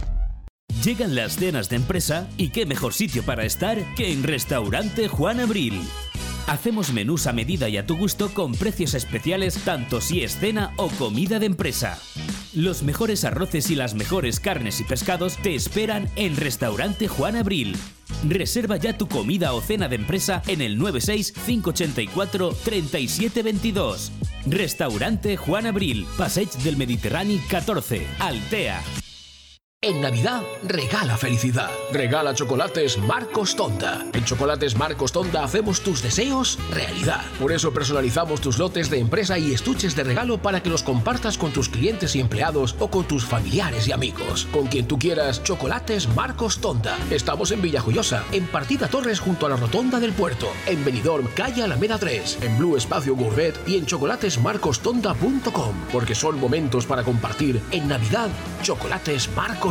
Llegan las cenas de empresa y qué mejor sitio para estar que en Restaurante Juan Abril. Hacemos menús a medida y a tu gusto con precios especiales tanto si es cena o comida de empresa. Los mejores arroces y las mejores carnes y pescados te esperan en Restaurante Juan Abril. Reserva ya tu comida o cena de empresa en el 96 584 3722. Restaurante Juan Abril, Passage del Mediterráneo 14, Altea. En Navidad, regala felicidad. Regala chocolates Marcos Tonda. En Chocolates Marcos Tonda hacemos tus deseos realidad. Por eso personalizamos tus lotes de empresa y estuches de regalo para que los compartas con tus clientes y empleados o con tus familiares y amigos. Con quien tú quieras, Chocolates Marcos Tonda. Estamos en Villajoyosa, en Partida Torres junto a la Rotonda del Puerto, en Benidorm, calle Alameda 3, en Blue Espacio Gourmet y en chocolatesmarcostonda.com. Porque son momentos para compartir. En Navidad, Chocolates Marcos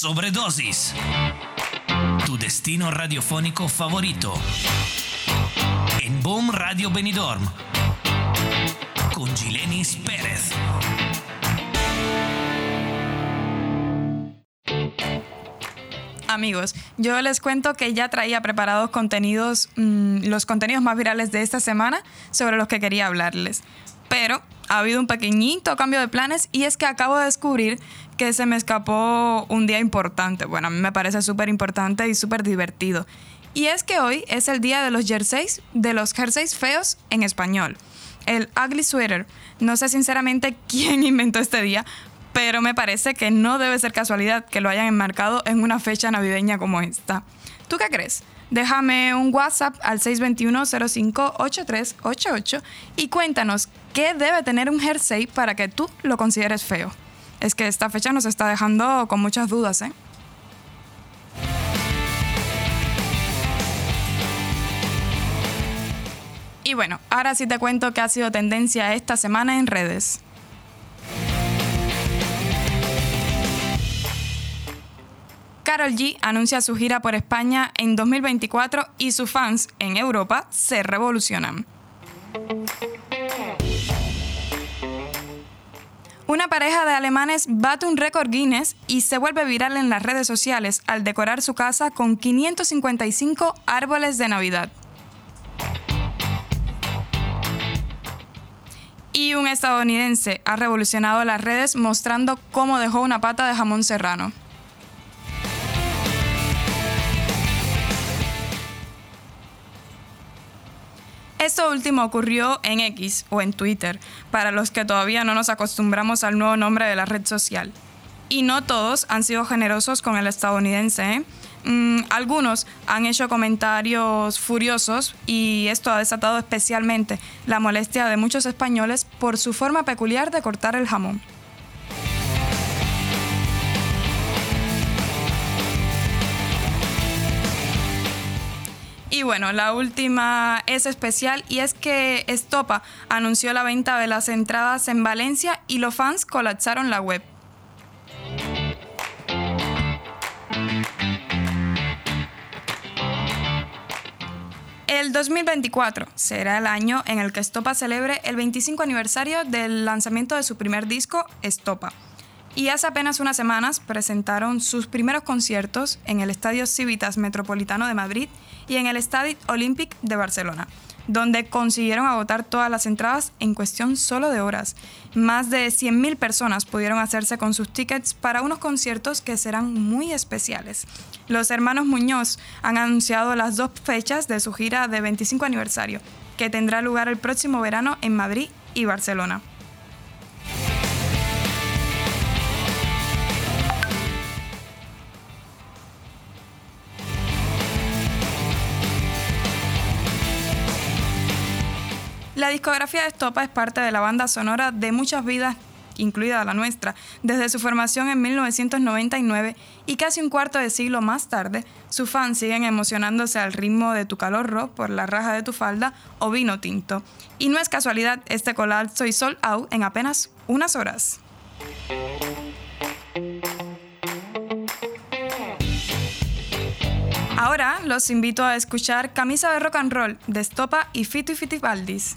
Sobredosis. Tu destino radiofónico favorito. En Boom Radio Benidorm. Con Gilenis Pérez. Amigos, yo les cuento que ya traía preparados contenidos, mm, los contenidos más virales de esta semana sobre los que quería hablarles. Pero ha habido un pequeñito cambio de planes y es que acabo de descubrir que se me escapó un día importante. Bueno, a mí me parece súper importante y súper divertido. Y es que hoy es el día de los jerseys, de los jerseys feos en español. El ugly sweater. No sé sinceramente quién inventó este día, pero me parece que no debe ser casualidad que lo hayan enmarcado en una fecha navideña como esta. ¿Tú qué crees? Déjame un WhatsApp al 621-058388 y cuéntanos qué debe tener un jersey para que tú lo consideres feo. Es que esta fecha nos está dejando con muchas dudas, ¿eh? Y bueno, ahora sí te cuento qué ha sido tendencia esta semana en redes. Carol G anuncia su gira por España en 2024 y sus fans en Europa se revolucionan. Una pareja de alemanes bate un récord Guinness y se vuelve viral en las redes sociales al decorar su casa con 555 árboles de Navidad. Y un estadounidense ha revolucionado las redes mostrando cómo dejó una pata de jamón serrano. Esto último ocurrió en X o en Twitter, para los que todavía no nos acostumbramos al nuevo nombre de la red social. Y no todos han sido generosos con el estadounidense. ¿eh? Mm, algunos han hecho comentarios furiosos y esto ha desatado especialmente la molestia de muchos españoles por su forma peculiar de cortar el jamón. Y bueno, la última es especial y es que Estopa anunció la venta de las entradas en Valencia y los fans colapsaron la web. El 2024 será el año en el que Estopa celebre el 25 aniversario del lanzamiento de su primer disco, Estopa. Y hace apenas unas semanas presentaron sus primeros conciertos en el Estadio Civitas Metropolitano de Madrid y en el Estadio Olympic de Barcelona donde consiguieron agotar todas las entradas en cuestión solo de horas. Más de 100.000 personas pudieron hacerse con sus tickets para unos conciertos que serán muy especiales. Los hermanos Muñoz han anunciado las dos fechas de su gira de 25 aniversario, que tendrá lugar el próximo verano en Madrid y Barcelona. La discografía de Estopa es parte de la banda sonora de muchas vidas, incluida la nuestra, desde su formación en 1999 y casi un cuarto de siglo más tarde, sus fans siguen emocionándose al ritmo de Tu calor rock por la raja de tu falda o vino tinto. Y no es casualidad este colapso y sold out en apenas unas horas. Ahora los invito a escuchar Camisa de Rock and Roll de Estopa y Fito y Fitibaldis.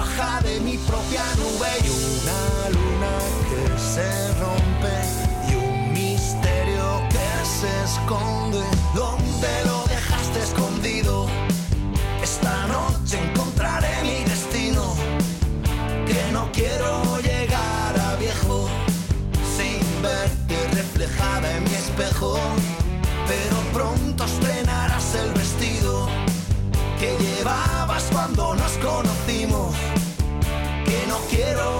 Baja de mi propia nube y una luna que se rompe y un misterio que se esconde. ¿Dónde lo dejaste escondido? Esta noche encontraré mi destino. Que no quiero llegar a viejo sin verte reflejada en mi espejo. Que no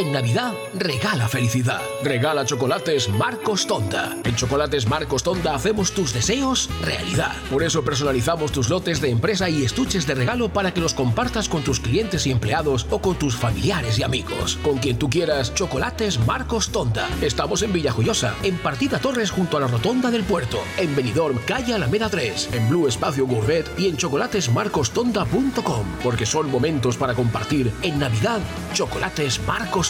En Navidad, regala felicidad. Regala chocolates Marcos Tonda. En Chocolates Marcos Tonda hacemos tus deseos realidad. Por eso personalizamos tus lotes de empresa y estuches de regalo para que los compartas con tus clientes y empleados o con tus familiares y amigos. Con quien tú quieras, Chocolates Marcos Tonda. Estamos en Villajoyosa, en Partida Torres junto a la Rotonda del Puerto. En Benidorm, calle Alameda 3. En Blue Espacio Gourmet y en chocolatesmarcostonda.com. Porque son momentos para compartir. En Navidad, Chocolates Marcos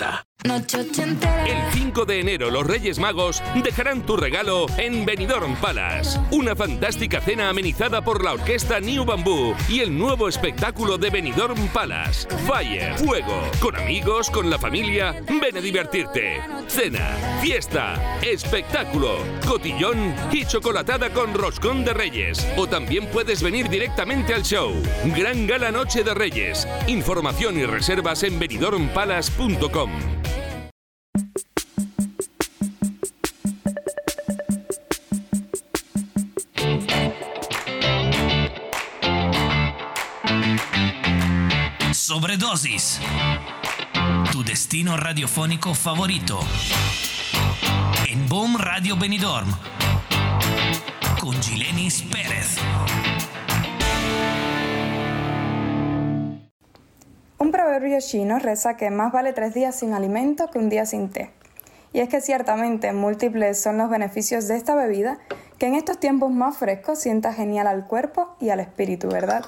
master. El 5 de enero los Reyes Magos dejarán tu regalo en Benidorm Palace. Una fantástica cena amenizada por la orquesta New Bamboo y el nuevo espectáculo de Benidorm Palace. Fire, fuego, con amigos, con la familia, ven a divertirte. Cena, fiesta, espectáculo, cotillón y chocolatada con roscón de Reyes. O también puedes venir directamente al show. Gran Gala Noche de Reyes. Información y reservas en benidormpalace.com. Sobredosis. Tu destino radiofónico favorito. En Boom Radio Benidorm. Con Gilenis Pérez. Un proverbio chino reza que más vale tres días sin alimento que un día sin té. Y es que ciertamente múltiples son los beneficios de esta bebida que en estos tiempos más frescos sienta genial al cuerpo y al espíritu, ¿verdad?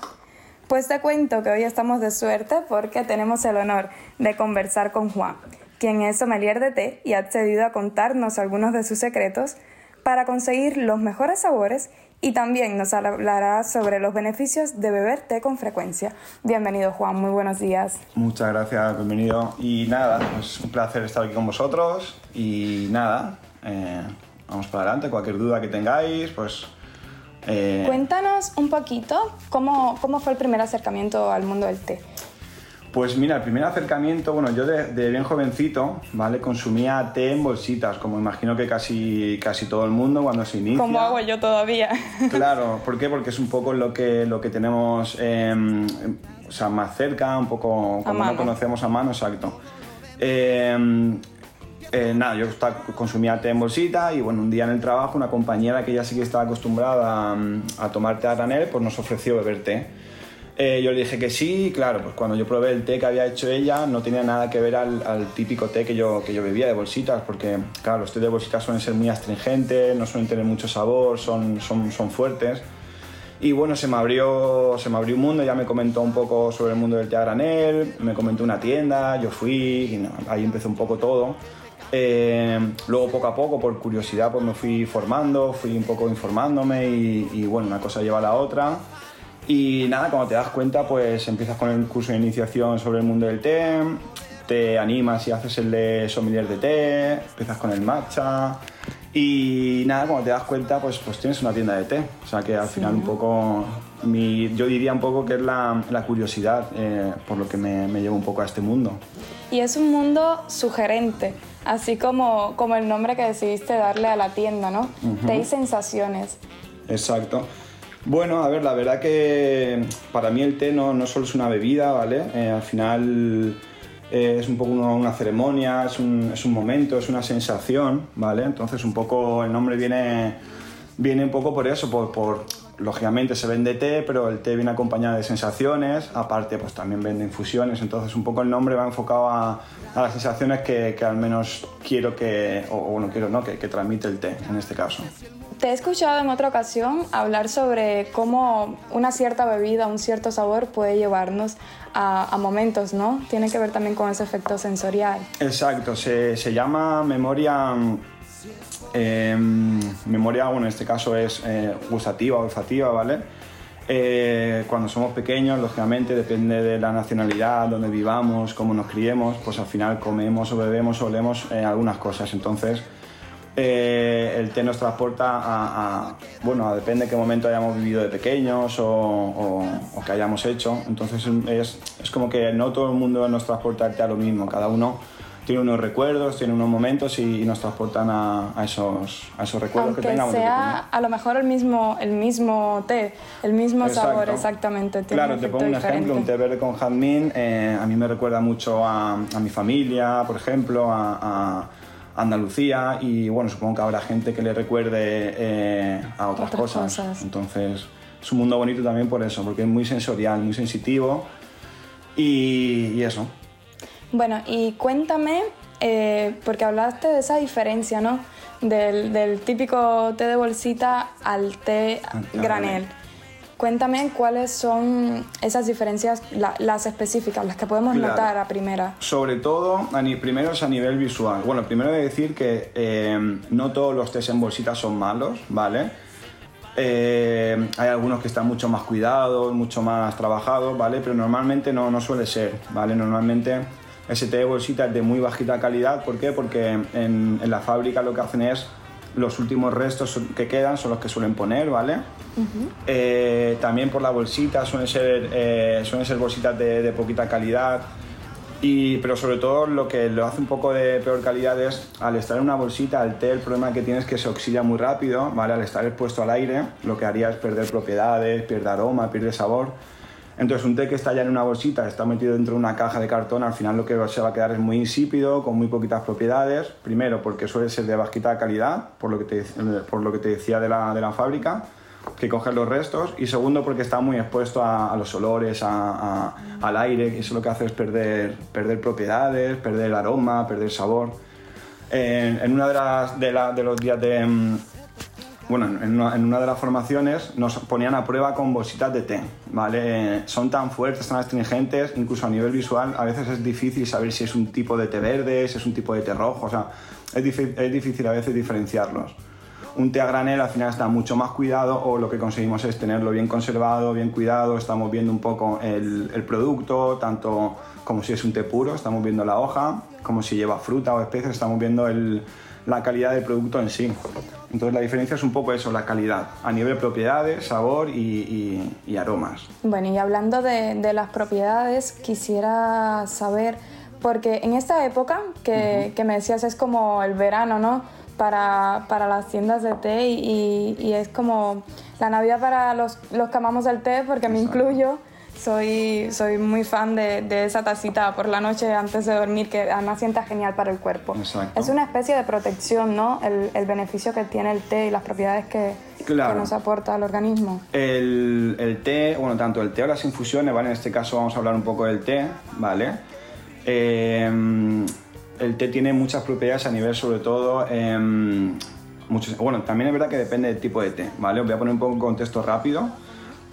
Pues te cuento que hoy estamos de suerte porque tenemos el honor de conversar con Juan, quien es sommelier de té y ha accedido a contarnos algunos de sus secretos para conseguir los mejores sabores y también nos hablará sobre los beneficios de beber té con frecuencia. Bienvenido Juan, muy buenos días. Muchas gracias, bienvenido. Y nada, pues un placer estar aquí con vosotros y nada, eh, vamos para adelante, cualquier duda que tengáis, pues... eh, Cuéntanos un poquito cómo, cómo fue el primer acercamiento al mundo del té. Pues mira, el primer acercamiento, bueno, yo de, de bien jovencito, ¿vale? Consumía té en bolsitas, como imagino que casi, casi todo el mundo cuando se inicia. Como hago yo todavía. Claro, ¿por qué? Porque es un poco lo que, lo que tenemos eh, o sea, más cerca, un poco como no conocemos a mano, exacto. Eh, eh, nada, yo esta- consumía té en bolsita y bueno, un día en el trabajo una compañera que ya sí que estaba acostumbrada a, a tomar té a granel, pues nos ofreció beber té. Eh, yo le dije que sí, y claro, pues cuando yo probé el té que había hecho ella no tenía nada que ver al, al típico té que yo, que yo bebía de bolsitas, porque claro, los té de bolsitas suelen ser muy astringentes, no suelen tener mucho sabor, son, son, son fuertes. Y bueno, se me, abrió, se me abrió un mundo, ya me comentó un poco sobre el mundo del té a granel, me comentó una tienda, yo fui, y no, ahí empezó un poco todo. Eh, luego poco a poco, por curiosidad, pues me fui formando, fui un poco informándome y, y, bueno, una cosa lleva a la otra. Y nada, cuando te das cuenta, pues empiezas con el curso de iniciación sobre el mundo del té, te animas y haces el de sommelier de té, empiezas con el matcha y nada, cuando te das cuenta, pues, pues tienes una tienda de té. O sea que al final un poco, mi, yo diría un poco que es la, la curiosidad eh, por lo que me, me lleva un poco a este mundo. Y es un mundo sugerente, así como, como el nombre que decidiste darle a la tienda, ¿no? Té y sensaciones. Exacto. Bueno, a ver, la verdad que para mí el té no, no solo es una bebida, ¿vale? Eh, al final eh, es un poco una, una ceremonia, es un, es un momento, es una sensación, ¿vale? Entonces un poco el nombre viene, viene un poco por eso, por, por lógicamente se vende té, pero el té viene acompañado de sensaciones, aparte pues también vende infusiones, entonces un poco el nombre va enfocado a, a las sensaciones que, que al menos quiero que, o, o bueno, quiero, ¿no? Que, que transmite el té en este caso. Te he escuchado en otra ocasión hablar sobre cómo una cierta bebida, un cierto sabor puede llevarnos a, a momentos, ¿no? Tiene que ver también con ese efecto sensorial. Exacto, se, se llama memoria, eh, memoria, bueno, en este caso es eh, gustativa, olfativa, ¿vale? Eh, cuando somos pequeños, lógicamente, depende de la nacionalidad, donde vivamos, cómo nos criemos, pues al final comemos o bebemos o olemos eh, algunas cosas. Entonces, eh, el té nos transporta a, a- bueno, a- depende de qué momento hayamos vivido de pequeños o, o, o que hayamos hecho. Entonces es, es como que no todo el mundo nos transporta el té a lo mismo, cada uno tiene unos recuerdos, tiene unos momentos y, y nos transportan a, a esos, a esos recuerdos que Aunque tengamos. de sea a lo mejor el mismo, el mismo té, el mismo Exacto. sabor exactamente. Tiene Claro, te pongo un diferente. ejemplo, un té verde con jazmín, eh, a mí me recuerda mucho a, a mi familia, por ejemplo, a, a Andalucía y bueno, supongo que habrá gente que le recuerde eh, a otras, Otras cosas. cosas. Entonces, es un mundo bonito también por eso, porque es muy sensorial, muy sensitivo y, y eso. Bueno, y cuéntame, eh, porque hablaste de esa diferencia, ¿no? Del, del típico té de bolsita al té granel. Cuéntame cuáles son esas diferencias, la- las específicas, las que podemos Claro. notar a primera. Sobre todo, a ni- primero es a nivel visual. Bueno, primero he de decir que eh, no todos los test en bolsitas son malos, ¿vale? Eh, hay algunos que están mucho más cuidados, mucho más trabajados, ¿vale? Pero normalmente no, no suele ser, ¿vale? Normalmente ese té de bolsita es de muy bajita calidad. ¿Por qué? Porque en, en la fábrica lo que hacen es los últimos restos que quedan son los que suelen poner, ¿vale? Eh, también por la bolsita, suelen ser, eh, suelen ser bolsitas de, de poquita calidad. Y, pero sobre todo lo que lo hace un poco de peor calidad es al estar en una bolsita, el té, el problema que tiene es que se oxida muy rápido, ¿vale? Al estar expuesto al aire, lo que haría es perder propiedades, pierde aroma, pierde sabor. Entonces un té que está ya en una bolsita, está metido dentro de una caja de cartón, al final lo que se va a quedar es muy insípido, con muy poquitas propiedades. Primero porque suele ser de bajita calidad, por lo que te, por lo que te decía de la, de la fábrica, que cogen los restos. Y segundo porque está muy expuesto a, los olores, a- al aire, que eso lo que hace es perder, perder propiedades, perder aroma, perder sabor. En, en una de, las, de, la- de los días de... bueno, en una, en una de las formaciones nos ponían a prueba con bolsitas de té, ¿vale? Son tan fuertes, tan astringentes, incluso a nivel visual, a veces es difícil saber si es un tipo de té verde, si es un tipo de té rojo, o sea, es, es difícil a veces diferenciarlos. Un té a granel al final está mucho más cuidado o lo que conseguimos es tenerlo bien conservado, bien cuidado, estamos viendo un poco el, el producto, tanto como si es un té puro, estamos viendo la hoja, como si lleva fruta o especies, estamos viendo el- la calidad del producto en sí. Entonces la diferencia es un poco eso, la calidad, a nivel de propiedades, sabor y, y- y aromas. Bueno, y hablando de, de las propiedades, quisiera saber, porque en esta época que, que me decías es como el verano, ¿no? Para, para las tiendas de té y, y es como la Navidad para los, los que amamos el té, porque me incluyo. Soy, soy muy fan de, de esa tacita por la noche antes de dormir, que además sienta genial para el cuerpo. Exacto. Es una especie de protección, ¿no? El, el beneficio que tiene el té y las propiedades que, Claro. que nos aporta al organismo. El, el té, bueno, tanto el té o las infusiones, ¿vale? En este caso vamos a hablar un poco del té, ¿vale? Eh, el té tiene muchas propiedades a nivel, sobre todo, em, muchos, bueno, también es verdad que depende del tipo de té, ¿vale? Os voy a poner un poco en contexto rápido.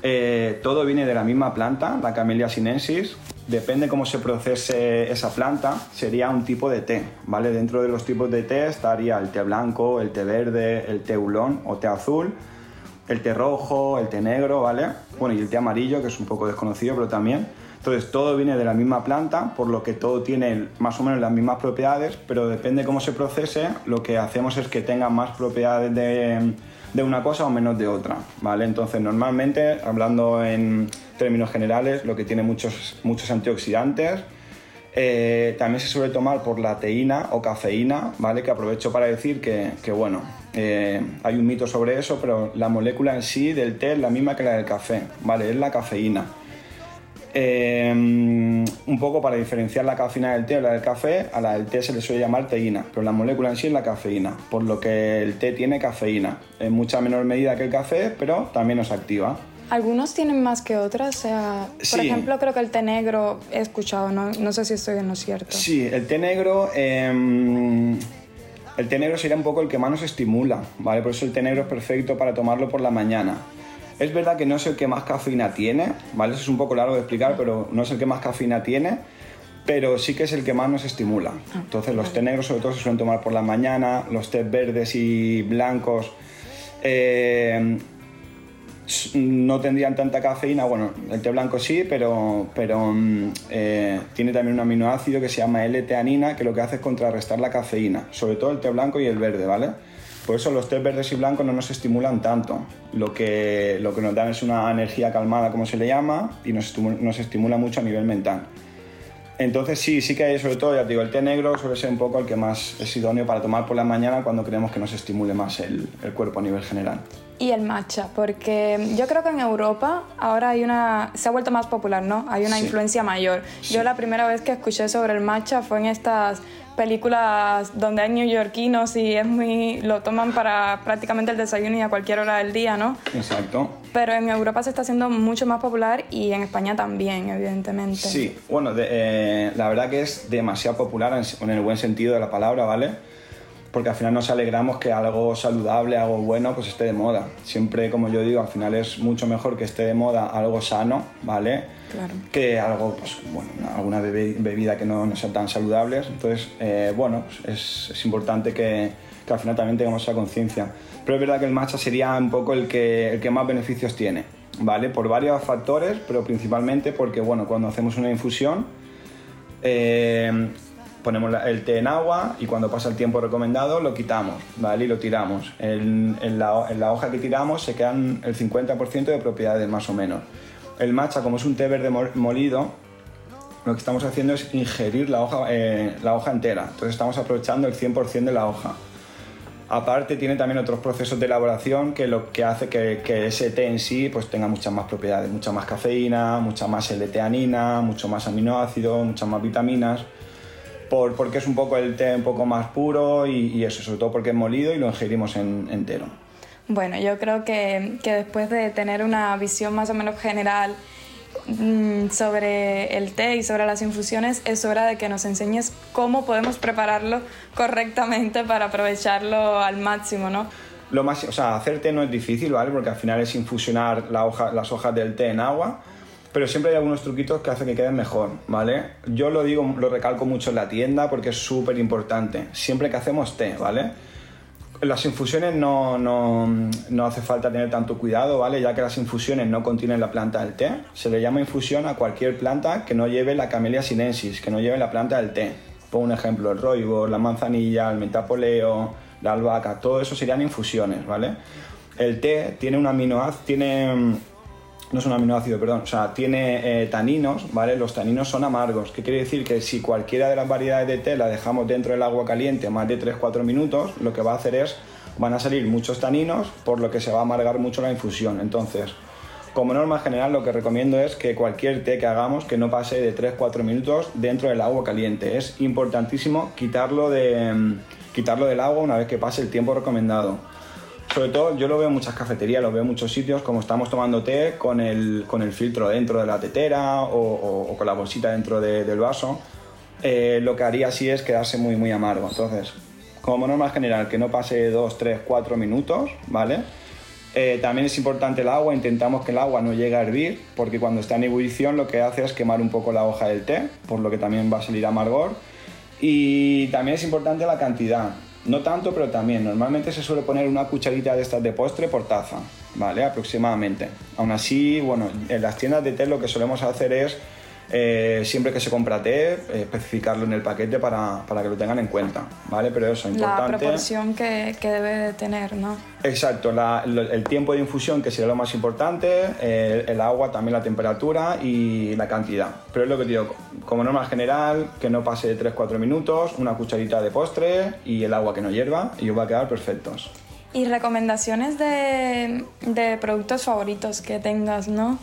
Eh, todo viene de la misma planta, la Camellia sinensis. Depende cómo se procese esa planta, sería un tipo de té, ¿vale? Dentro de los tipos de té estaría el té blanco, el té verde, el té oolong o té azul, el té rojo, el té negro, ¿vale? Bueno, y el té amarillo, que es un poco desconocido, pero también. Entonces, todo viene de la misma planta, por lo que todo tiene más o menos las mismas propiedades, pero depende cómo se procese, lo que hacemos es que tenga más propiedades de, de una cosa o menos de otra, ¿vale? Entonces, normalmente, hablando en términos generales, lo que tiene muchos, muchos antioxidantes, eh, también se suele tomar por la teína o cafeína, ¿vale? Que aprovecho para decir que, que, bueno, eh, hay un mito sobre eso, pero la molécula en sí del té es la misma que la del café, ¿vale? Es la cafeína. Eh, un poco para diferenciar la cafeína del té o la del café, a la del té se le suele llamar teína, pero la molécula en sí es la cafeína, por lo que el té tiene cafeína, en mucha menor medida que el café, pero también nos activa. Algunos tienen más que otros, o sea, por Sí. ejemplo, creo que el té negro he escuchado, no, no sé si estoy en lo cierto. Sí, el té negro. em, el té negro sería un poco el que más nos estimula, ¿vale? Por eso el té negro es perfecto para tomarlo por la mañana. Es verdad que no es el que más cafeína tiene, ¿vale? Eso es un poco largo de explicar, pero no es el que más cafeína tiene, pero sí que es el que más nos estimula. Entonces, los té negros, sobre todo, se suelen tomar por la mañana, los té verdes y blancos. eh, no tendrían tanta cafeína, bueno, el té blanco sí, pero, pero mm, eh, tiene también un aminoácido que se llama L-teanina, que lo que hace es contrarrestar la cafeína, sobre todo el té blanco y el verde, ¿vale? Por eso los té verdes y blancos no nos estimulan tanto. Lo que, lo que nos dan es una energía calmada, como se le llama, y nos estimu- nos estimula mucho a nivel mental. Entonces sí, sí que hay, sobre todo, ya te digo, el té negro suele ser un poco el que más es idóneo para tomar por la mañana cuando queremos que nos estimule más el, el cuerpo a nivel general. Y el matcha, porque yo creo que en Europa ahora hay una, se ha vuelto más popular, ¿no? Hay una Sí. influencia mayor. Yo la primera vez que escuché sobre el matcha fue en estas películas donde hay neoyorquinos y es muy, lo toman para prácticamente el desayuno y a cualquier hora del día, ¿no? Exacto. Pero en Europa se está haciendo mucho más popular y en España también, evidentemente. Sí, bueno, de- eh, la verdad que es demasiado popular en, en el buen sentido de la palabra, ¿vale? Porque al final nos alegramos que algo saludable, algo bueno, pues esté de moda. Siempre, como yo digo, al final es mucho mejor que esté de moda algo sano, ¿vale? Claro. Que algo, pues bueno, alguna bebida que no, no sea tan saludables. Entonces, eh, bueno, es, es importante que, que al final también tengamos esa conciencia. Pero es verdad que el matcha sería un poco el que, el que más beneficios tiene, ¿vale? Por varios factores, pero principalmente porque, bueno, cuando hacemos una infusión, eh, ponemos la- el té en agua y cuando pasa el tiempo recomendado lo quitamos, ¿vale? Y lo tiramos. En, en la, en la hoja que tiramos se quedan el 50% de propiedades más o menos. El matcha, como es un té verde mol- molido, lo que estamos haciendo es ingerir la hoja, eh, la hoja entera. Entonces estamos aprovechando el 100% de la hoja. Aparte tiene también otros procesos de elaboración que lo que hace que, que ese té en sí pues tenga muchas más propiedades, mucha más cafeína, mucha más L-teanina, mucho más aminoácidos, muchas más vitaminas, por, porque es un poco el té un poco más puro y, y eso, sobre todo porque es molido y lo ingerimos en- entero. Bueno, yo creo que, que después de tener una visión más o menos general mm, sobre el té y sobre las infusiones, es hora de que nos enseñes cómo podemos prepararlo correctamente para aprovecharlo al máximo, ¿no? Lo más, o sea, hacer té no es difícil, ¿vale? Porque al final es infusionar la hoja, las hojas del té en agua, pero siempre hay algunos truquitos que hacen que queden mejor, ¿vale? Yo lo digo, lo recalco mucho en la tienda porque es súper importante. Siempre que hacemos té, ¿vale? Las infusiones no, no, no hace falta tener tanto cuidado, ¿vale? Ya que las infusiones no contienen la planta del té. Se le llama infusión a cualquier planta que no lleve la Camellia sinensis, que no lleve la planta del té. Pongo un ejemplo, el roibos, la manzanilla, el metapoleo, la albahaca, todo eso serían infusiones, ¿vale? El té tiene un aminoácido, tiene... No es un aminoácido, perdón, o sea, tiene eh, taninos, ¿vale? Los taninos son amargos, que quiere decir que si cualquiera de las variedades de té la dejamos dentro del agua caliente más de 3-4 minutos, lo que va a hacer es, van a salir muchos taninos, por lo que se va a amargar mucho la infusión. Entonces, como norma general, lo que recomiendo es que cualquier té que hagamos que no pase de 3-4 minutos dentro del agua caliente. Es importantísimo quitarlo, de, mm, quitarlo del agua una vez que pase el tiempo recomendado. Sobre todo, yo lo veo en muchas cafeterías, lo veo en muchos sitios, como estamos tomando té con el, con el filtro dentro de la tetera o, con la bolsita dentro de- del vaso. Eh, lo que haría así es quedarse muy, muy amargo. Entonces, como norma general, que no pase 2, 3, 4 minutos, ¿vale? Eh, también es importante el agua, intentamos que el agua no llegue a hervir, porque cuando está en ebullición lo que hace es quemar un poco la hoja del té, por lo que también va a salir amargor. Y también es importante la cantidad, no tanto, pero también. Normalmente se suele poner una cucharita de estas de postre por taza, ¿vale? Aproximadamente. Aún así, bueno, en las tiendas de té lo que solemos hacer es, eh, siempre que se compra té, especificarlo en el paquete para, para que lo tengan en cuenta, ¿vale? Pero eso, La importante. proporción que, que debe de tener, ¿no? Exacto, la- lo- el tiempo de infusión que sería lo más importante, eh, el agua, también la temperatura y la cantidad. Pero es lo que digo, como norma general, que no pase de 3-4 minutos, una cucharita de postre y el agua que no hierva y os va a quedar perfectos. Y recomendaciones de, de productos favoritos que tengas, ¿no?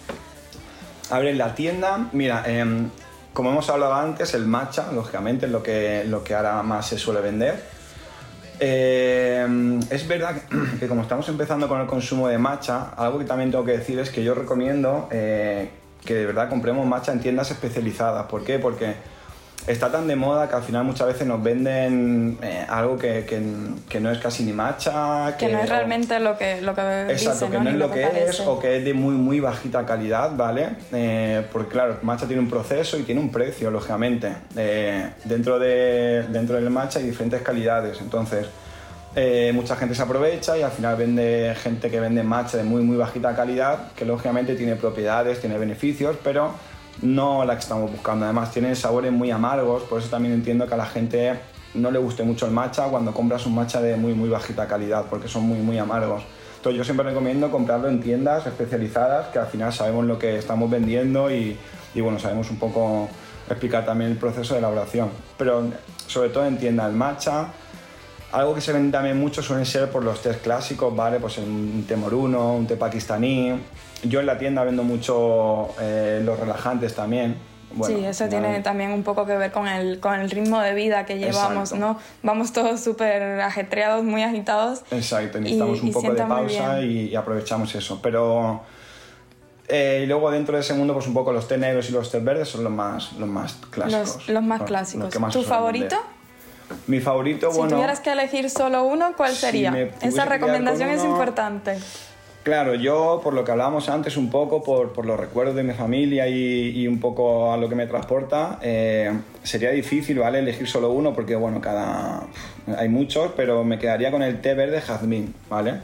A ver, en la tienda, mira, em, como hemos hablado antes, el matcha, lógicamente, es lo que, lo que ahora más se suele vender. Eh, es verdad que, que como estamos empezando con el consumo de matcha, algo que también tengo que decir es que yo recomiendo eh, que de verdad compremos matcha en tiendas especializadas. ¿Por qué? Porque está tan de moda que al final muchas veces nos venden eh, algo que, que- que no es casi ni matcha. Que no es realmente lo que, lo que Exacto, que no es lo que es o que es de muy muy bajita calidad, ¿vale? Eh, porque claro, matcha tiene un proceso y tiene un precio, lógicamente. Eh, dentro, de, dentro del matcha hay diferentes calidades, entonces eh, mucha gente se aprovecha y al final vende gente que vende matcha de muy muy bajita calidad, que lógicamente tiene propiedades, tiene beneficios, pero no la que estamos buscando. Además tiene sabores muy amargos, por eso también entiendo que a la gente no le guste mucho el matcha cuando compras un matcha de muy muy bajita calidad, porque son muy muy amargos. Entonces yo siempre recomiendo comprarlo en tiendas especializadas que al final sabemos lo que estamos vendiendo y, bueno, sabemos un poco explicar también el proceso de elaboración. Pero sobre todo en tiendas el matcha, algo que se vende también mucho suelen ser por los tés clásicos, ¿vale? Pues un té moruno, un té pakistaní. Yo en la tienda vendo mucho eh, los relajantes también. Bueno, sí, eso tiene también un poco que ver con el, con el ritmo de vida que llevamos, Exacto. ¿no? Vamos todos súper ajetreados, muy agitados. Exacto, necesitamos Y- un poco de pausa y, y aprovechamos eso. Pero eh, y luego dentro de ese mundo, pues un poco los té negros y los té verdes son los más, los más clásicos. Los, los más clásicos. los que más ¿Tu favorito? vender. Mi favorito, si bueno, tuvieras que elegir solo uno, ¿cuál Si sería? Esa recomendación es importante. Claro, yo por lo que hablábamos antes un poco, por, por los recuerdos de mi familia y, y un poco a lo que me transporta, eh, sería difícil, ¿vale? Elegir solo uno porque, bueno, cada... Hay muchos, pero me quedaría con el té verde jazmín, ¿vale?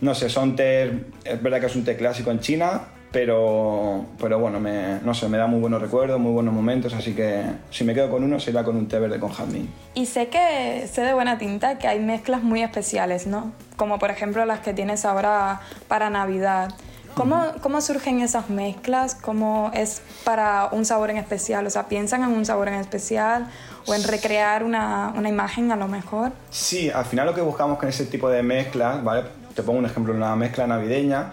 No sé, son té, es verdad que es un té clásico en China, pero, pero bueno, me, no sé, me da muy buenos recuerdos, muy buenos momentos, así que si me quedo con uno sería con un té verde con jazmín. Y sé que, sé de buena tinta que hay mezclas muy especiales, ¿no? Como por ejemplo las que tienes ahora para Navidad. ¿Cómo, ¿Cómo surgen esas mezclas? ¿Cómo es para un sabor en especial? O sea, ¿piensan en un sabor en especial o en recrear una, una imagen a lo mejor? Sí, al final lo que buscamos con ese tipo de mezclas, ¿vale? Te pongo un ejemplo, una mezcla navideña.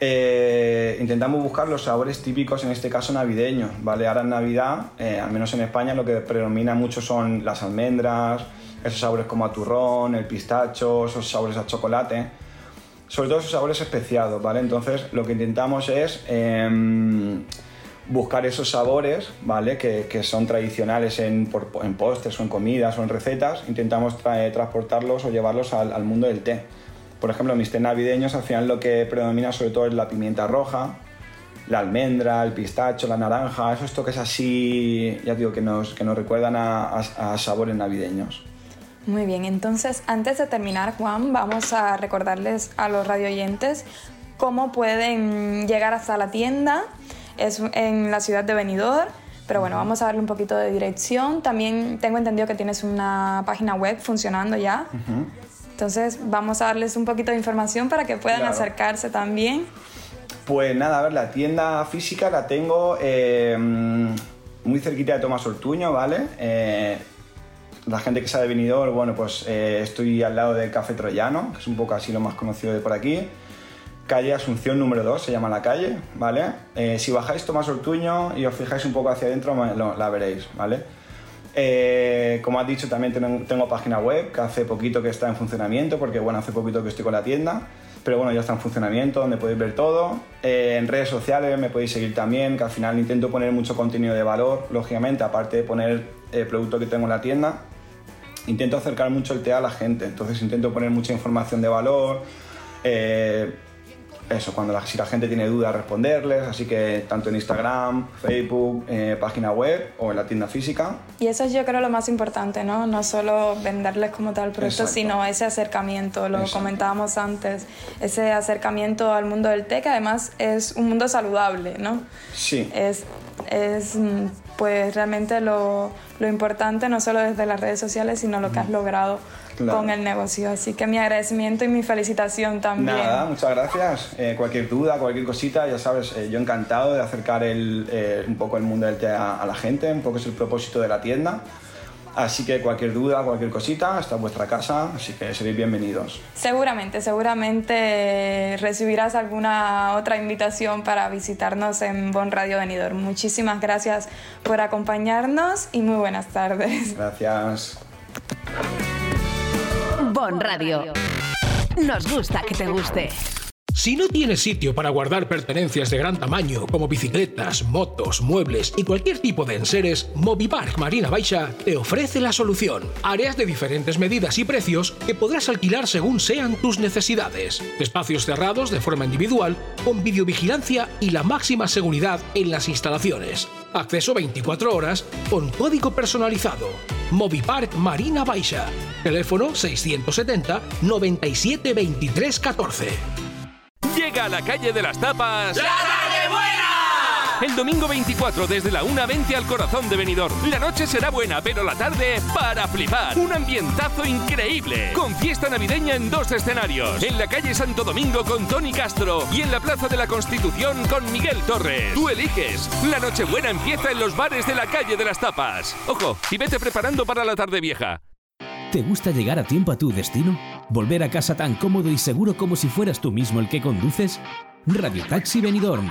Eh, intentamos buscar los sabores típicos, en este caso navideños, ¿vale? Ahora en Navidad, eh, al menos en España, lo que predomina mucho son las almendras, esos sabores como a turrón, el pistacho, esos sabores a chocolate. Sobre todo esos sabores especiados, ¿vale? Entonces lo que intentamos es em, buscar esos sabores, ¿vale? Que, son tradicionales en, por- postres o en comidas o en recetas. Intentamos tra- transportarlos o llevarlos al mundo del té. Por ejemplo, mis té navideños al final lo que predomina sobre todo es la pimienta roja, la almendra, el pistacho, la naranja, esos toques así, ya digo, que nos, que nos recuerdan a, a- a sabores navideños. Muy bien, entonces antes de terminar, Juan, vamos a recordarles a los radioyentes cómo pueden llegar hasta la tienda. Es en la ciudad de Benidorm, pero bueno, vamos a darle un poquito de dirección. También tengo entendido que tienes una página web funcionando ya. Entonces vamos a darles un poquito de información para que puedan Claro. acercarse también. Pues nada, a ver, la tienda física la tengo eh, muy cerquita de Tomás Ortuño, ¿vale? Eh, la gente que sabe de Benidorm, bueno, pues eh, estoy al lado del Café Troyano, que es un poco así lo más conocido de por aquí. Calle Asunción número 2 se llama la calle, ¿vale? Eh, si bajáis Tomás Ortuño y os fijáis un poco hacia adentro, la veréis, ¿vale? Eh, como has dicho, también tengo, página web que hace poquito que está en funcionamiento, porque bueno, hace poquito que estoy con la tienda, pero bueno, ya está en funcionamiento, donde podéis ver todo. Eh, en redes sociales me podéis seguir también, que al final intento poner mucho contenido de valor, lógicamente, aparte de poner el producto que tengo en la tienda. Intento acercar mucho el té a la gente, entonces intento poner mucha información de valor. eh, eso, cuando la, si la gente tiene dudas, responderles. Así que tanto en Instagram, Facebook, eh, página web o en la tienda física. Y eso es yo creo lo más importante, ¿no? No solo venderles como tal producto, Exacto. sino ese acercamiento, lo Exacto. comentábamos antes, ese acercamiento al mundo del té, que además es un mundo saludable, ¿no? Sí. Es, es mm, pues realmente lo, lo importante, no solo desde las redes sociales, sino lo que has logrado Claro. con el negocio. Así que mi agradecimiento y mi felicitación también. Nada, muchas gracias. Eh, cualquier duda, cualquier cosita, ya sabes, eh, yo encantado de acercar el, eh, un poco el mundo del té a, a la gente, un poco es el propósito de la tienda. Así que cualquier duda, cualquier cosita, está en vuestra casa, así que seréis bienvenidos. Seguramente, seguramente recibirás alguna otra invitación para visitarnos en Bon Radio Venidor. Muchísimas gracias por acompañarnos y muy buenas tardes. Gracias. Radio. Nos gusta que te guste. Si no tienes sitio para guardar pertenencias de gran tamaño como bicicletas, motos, muebles y cualquier tipo de enseres, Movipark Marina Baixa te ofrece la solución. Áreas de diferentes medidas y precios que podrás alquilar según sean tus necesidades. Espacios cerrados de forma individual, con videovigilancia y la máxima seguridad en las instalaciones. Acceso 24 horas con código personalizado. Movipark Marina Baixa. Teléfono 670 97 23 14. Llega a la calle de las tapas. El domingo 24 desde la 1.20 al corazón de Benidorm. La noche será buena, pero la tarde para flipar. Un ambientazo increíble. Con fiesta navideña en dos escenarios. En la calle Santo Domingo con Tony Castro y en la Plaza de la Constitución con Miguel Torres. Tú eliges. La Nochebuena empieza en los bares de la calle de las tapas. Ojo, y vete preparando para la tarde vieja. ¿Te gusta llegar a tiempo a tu destino? ¿Volver a casa tan cómodo y seguro como si fueras tú mismo el que conduces? Radio Taxi Benidorm.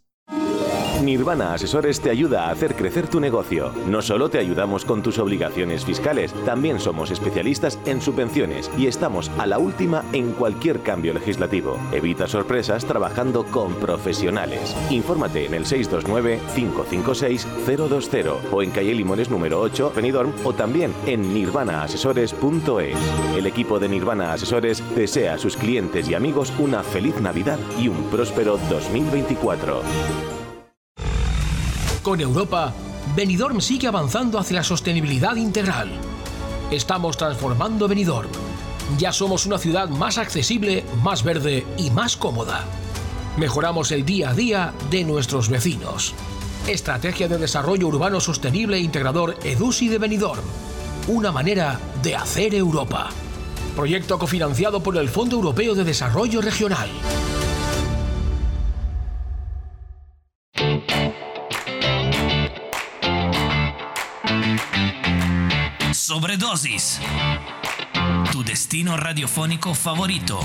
Nirvana Asesores te ayuda a hacer crecer tu negocio. No solo te ayudamos con tus obligaciones fiscales, también somos especialistas en subvenciones y estamos a la última en cualquier cambio legislativo. Evita sorpresas trabajando con profesionales. Infórmate en el 629-556-020 o en calle Limones número 8, Benidorm o también en nirvanaasesores.es. El equipo de Nirvana Asesores desea a sus clientes y amigos una feliz Navidad y un próspero 2024. Con Europa, Benidorm sigue avanzando hacia la sostenibilidad integral. Estamos transformando Benidorm. Ya somos una ciudad más accesible, más verde y más cómoda. Mejoramos el día a día de nuestros vecinos. Estrategia de Desarrollo Urbano Sostenible e Integrador EDUSI de Benidorm. Una manera de hacer Europa. Proyecto cofinanciado por el Fondo Europeo de Desarrollo Regional. Sobredosis. Tu destino radiofónico favorito.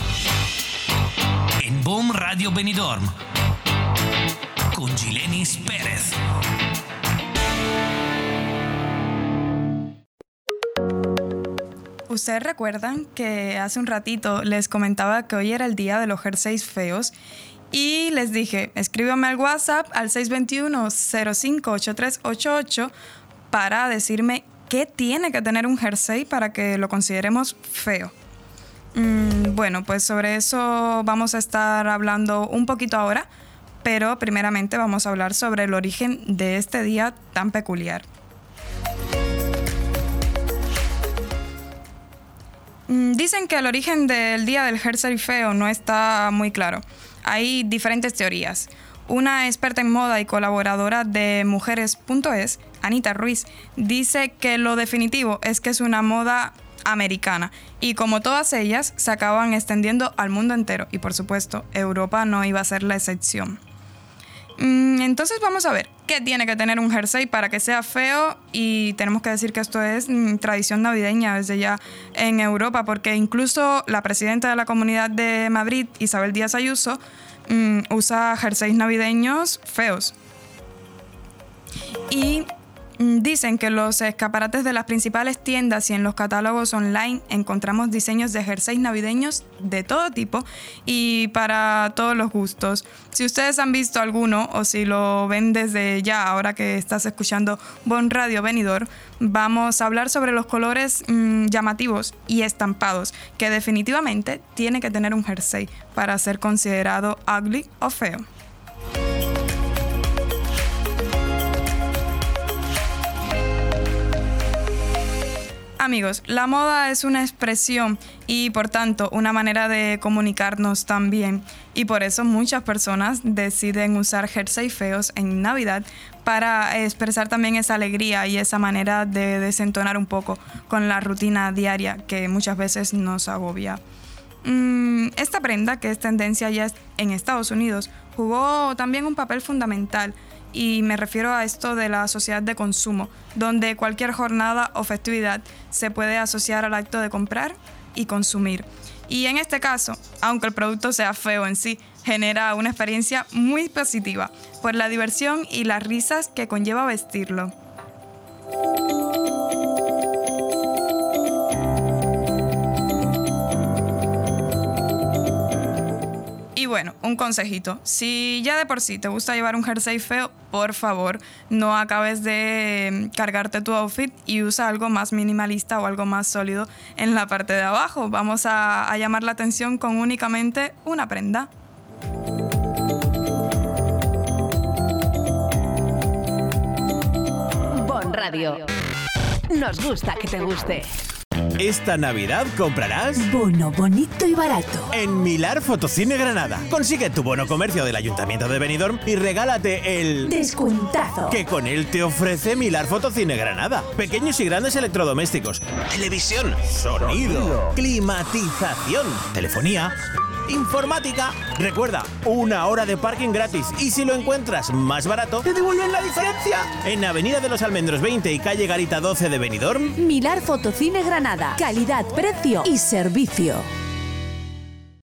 En Boom Radio Benidorm. Con Gilenis Pérez. Ustedes recuerdan que hace un ratito les comentaba que hoy era el día de los jerseys feos y les dije, escríbame al WhatsApp al 621-058388 para decirme qué tiene que tener un jersey para que lo consideremos feo. Mm, bueno, pues sobre eso vamos a estar hablando un poquito ahora, pero primeramente vamos a hablar sobre el origen de este día tan peculiar. Mm, Dicen que el origen del día del jersey feo no está muy claro. Hay diferentes teorías. Una experta en moda y colaboradora de mujeres.es, Anita Ruiz, dice que lo definitivo es que es una moda americana y como todas ellas se acaban extendiendo al mundo entero y por supuesto Europa no iba a ser la excepción. Mm, Entonces vamos a ver qué tiene que tener un jersey para que sea feo y tenemos que decir que esto es mm, tradición navideña desde ya en Europa porque incluso la presidenta de la Comunidad de Madrid, Isabel Díaz Ayuso, mm, usa jerseys navideños feos. Y dicen que los escaparates de las principales tiendas y en los catálogos online encontramos diseños de jerseys navideños de todo tipo y para todos los gustos. Si ustedes han visto alguno o si lo ven desde ya, ahora que estás escuchando Bon Radio Venidor, vamos a hablar sobre los colores mm, llamativos y estampados que definitivamente tiene que tener un jersey para ser considerado ugly o feo. Amigos, la moda es una expresión y por tanto una manera de comunicarnos también. Y por eso muchas personas deciden usar jersey feos en Navidad para expresar también esa alegría y esa manera de desentonar un poco con la rutina diaria que muchas veces nos agobia. Mm, esta prenda, que es tendencia ya en Estados Unidos, jugó también un papel fundamental y me refiero a esto de la sociedad de consumo, donde cualquier jornada o festividad se puede asociar al acto de comprar y consumir. Y en este caso, aunque el producto sea feo en sí, genera una experiencia muy positiva por la diversión y las risas que conlleva vestirlo. Y bueno, un consejito. Si ya de por sí te gusta llevar un jersey feo, por favor, no acabes de cargarte tu outfit y usa algo más minimalista o algo más sólido en la parte de abajo. Vamos a, a llamar la atención con únicamente una prenda. Bon Radio. Nos gusta que te guste. Esta Navidad comprarás Bono bonito y barato. en Milar Fotocine Granada. Consigue tu bono comercio del Ayuntamiento de Benidorm y regálate el Descuentazo. que con él te ofrece Milar Fotocine Granada. Pequeños y grandes electrodomésticos, televisión, sonido, climatización, telefonía, informática. Recuerda, una hora de parking gratis y si lo encuentras más barato, te devuelven la diferencia. En Avenida de los Almendros 20 y calle Garita 12 de Benidorm, Milar Fotocine Granada. Calidad, precio y servicio.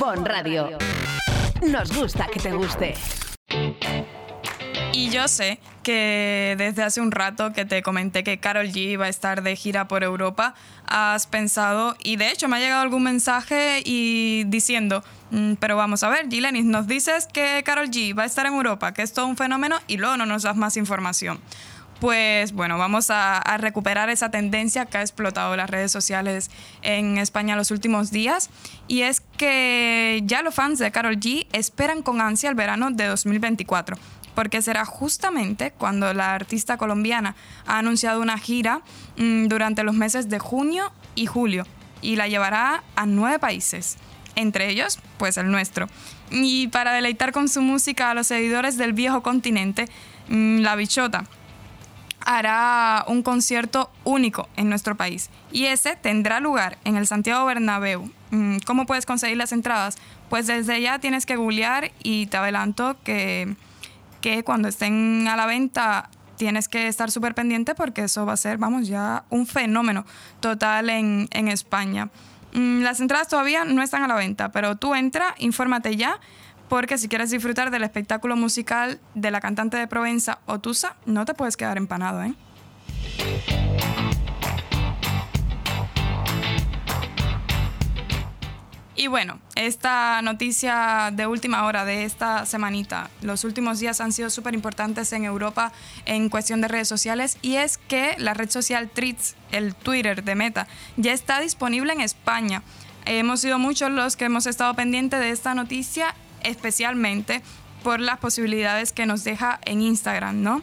Bon Radio. Nos gusta que te guste. Y yo sé que desde hace un rato que te comenté que Carol G va a estar de gira por Europa, has pensado, y de hecho me ha llegado algún mensaje y diciendo, "Mm, pero vamos a ver, Gilenis, nos dices que Carol G va a estar en Europa, que es todo un fenómeno, y luego no nos das más información. Pues bueno, vamos a, recuperar esa tendencia que ha explotado las redes sociales en España los últimos días. Y es que ya los fans de Carol G esperan con ansia el verano de 2024 porque será justamente cuando la artista colombiana ha anunciado una gira mm, durante los meses de junio y julio y la llevará a nueve países, entre ellos pues el nuestro. Y para deleitar con su música a los seguidores del viejo continente, mm, La Bichota hará un concierto único en nuestro país y ese tendrá lugar en el Santiago Bernabéu. Mm, ¿Cómo puedes conseguir las entradas? Pues desde ya tienes que googlear y te adelanto que que cuando estén a la venta tienes que estar súper pendiente porque eso va a ser, vamos, ya un fenómeno total en, en España. Mm, Las entradas todavía no están a la venta, pero tú entra, infórmate ya, porque si quieres disfrutar del espectáculo musical de la cantante de Provenza, Otusa, no te puedes quedar empanado, ¿eh? Y bueno, esta noticia de última hora de esta semanita, los últimos días han sido súper importantes en Europa en cuestión de redes sociales y es que la red social Threads, el Twitter de Meta, ya está disponible en España. Hemos sido muchos los que hemos estado pendientes de esta noticia, especialmente por las posibilidades que nos deja en Instagram, ¿no?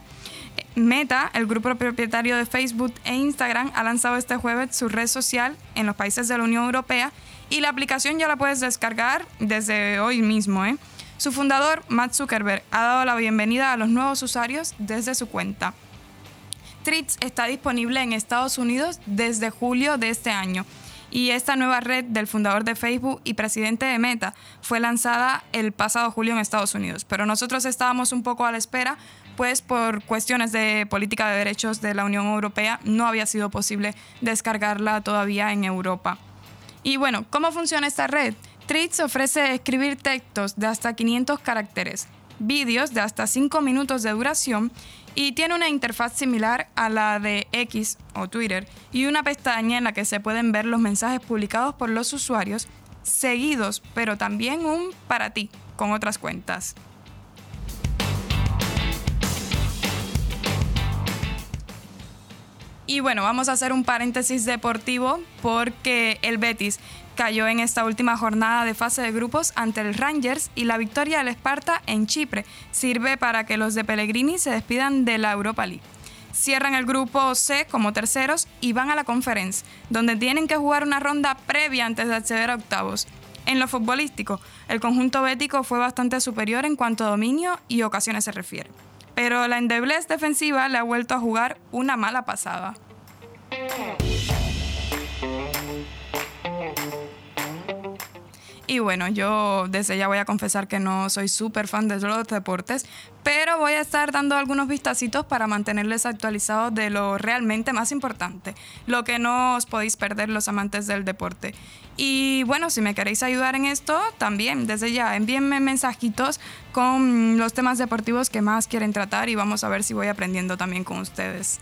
Meta, el grupo propietario de Facebook e Instagram, ha lanzado este jueves su red social en los países de la Unión Europea y la aplicación ya la puedes descargar desde hoy mismo. ¿eh? Su fundador, Matt Zuckerberg, ha dado la bienvenida a los nuevos usuarios desde su cuenta. Threads está disponible en Estados Unidos desde julio de este año y esta nueva red del fundador de Facebook y presidente de Meta fue lanzada el pasado julio en Estados Unidos, pero nosotros estábamos un poco a la espera, pues por cuestiones de política de derechos de la Unión Europea no había sido posible descargarla todavía en Europa. Y bueno, ¿cómo funciona esta red? Threads ofrece escribir textos de hasta 500 caracteres, vídeos de hasta 5 minutos de duración y tiene una interfaz similar a la de X o Twitter y una pestaña en la que se pueden ver los mensajes publicados por los usuarios seguidos, pero también un para ti, con otras cuentas. Y bueno, vamos a hacer un paréntesis deportivo porque el Betis cayó en esta última jornada de fase de grupos ante el Rangers y la victoria del Esparta en Chipre sirve para que los de Pellegrini se despidan de la Europa League. Cierran el grupo C como terceros y van a la conference, donde tienen que jugar una ronda previa antes de acceder a octavos. En lo futbolístico, el conjunto bético fue bastante superior en cuanto a dominio y ocasiones se refiere. Pero la endeblez defensiva le ha vuelto a jugar una mala pasada. Y bueno, yo desde ya voy a confesar que no soy súper fan de los deportes, pero voy a estar dando algunos vistacitos para mantenerles actualizados de lo realmente más importante, lo que no os podéis perder los amantes del deporte. Y bueno, si me queréis ayudar en esto, también desde ya envíenme mensajitos con los temas deportivos que más quieren tratar y vamos a ver si voy aprendiendo también con ustedes.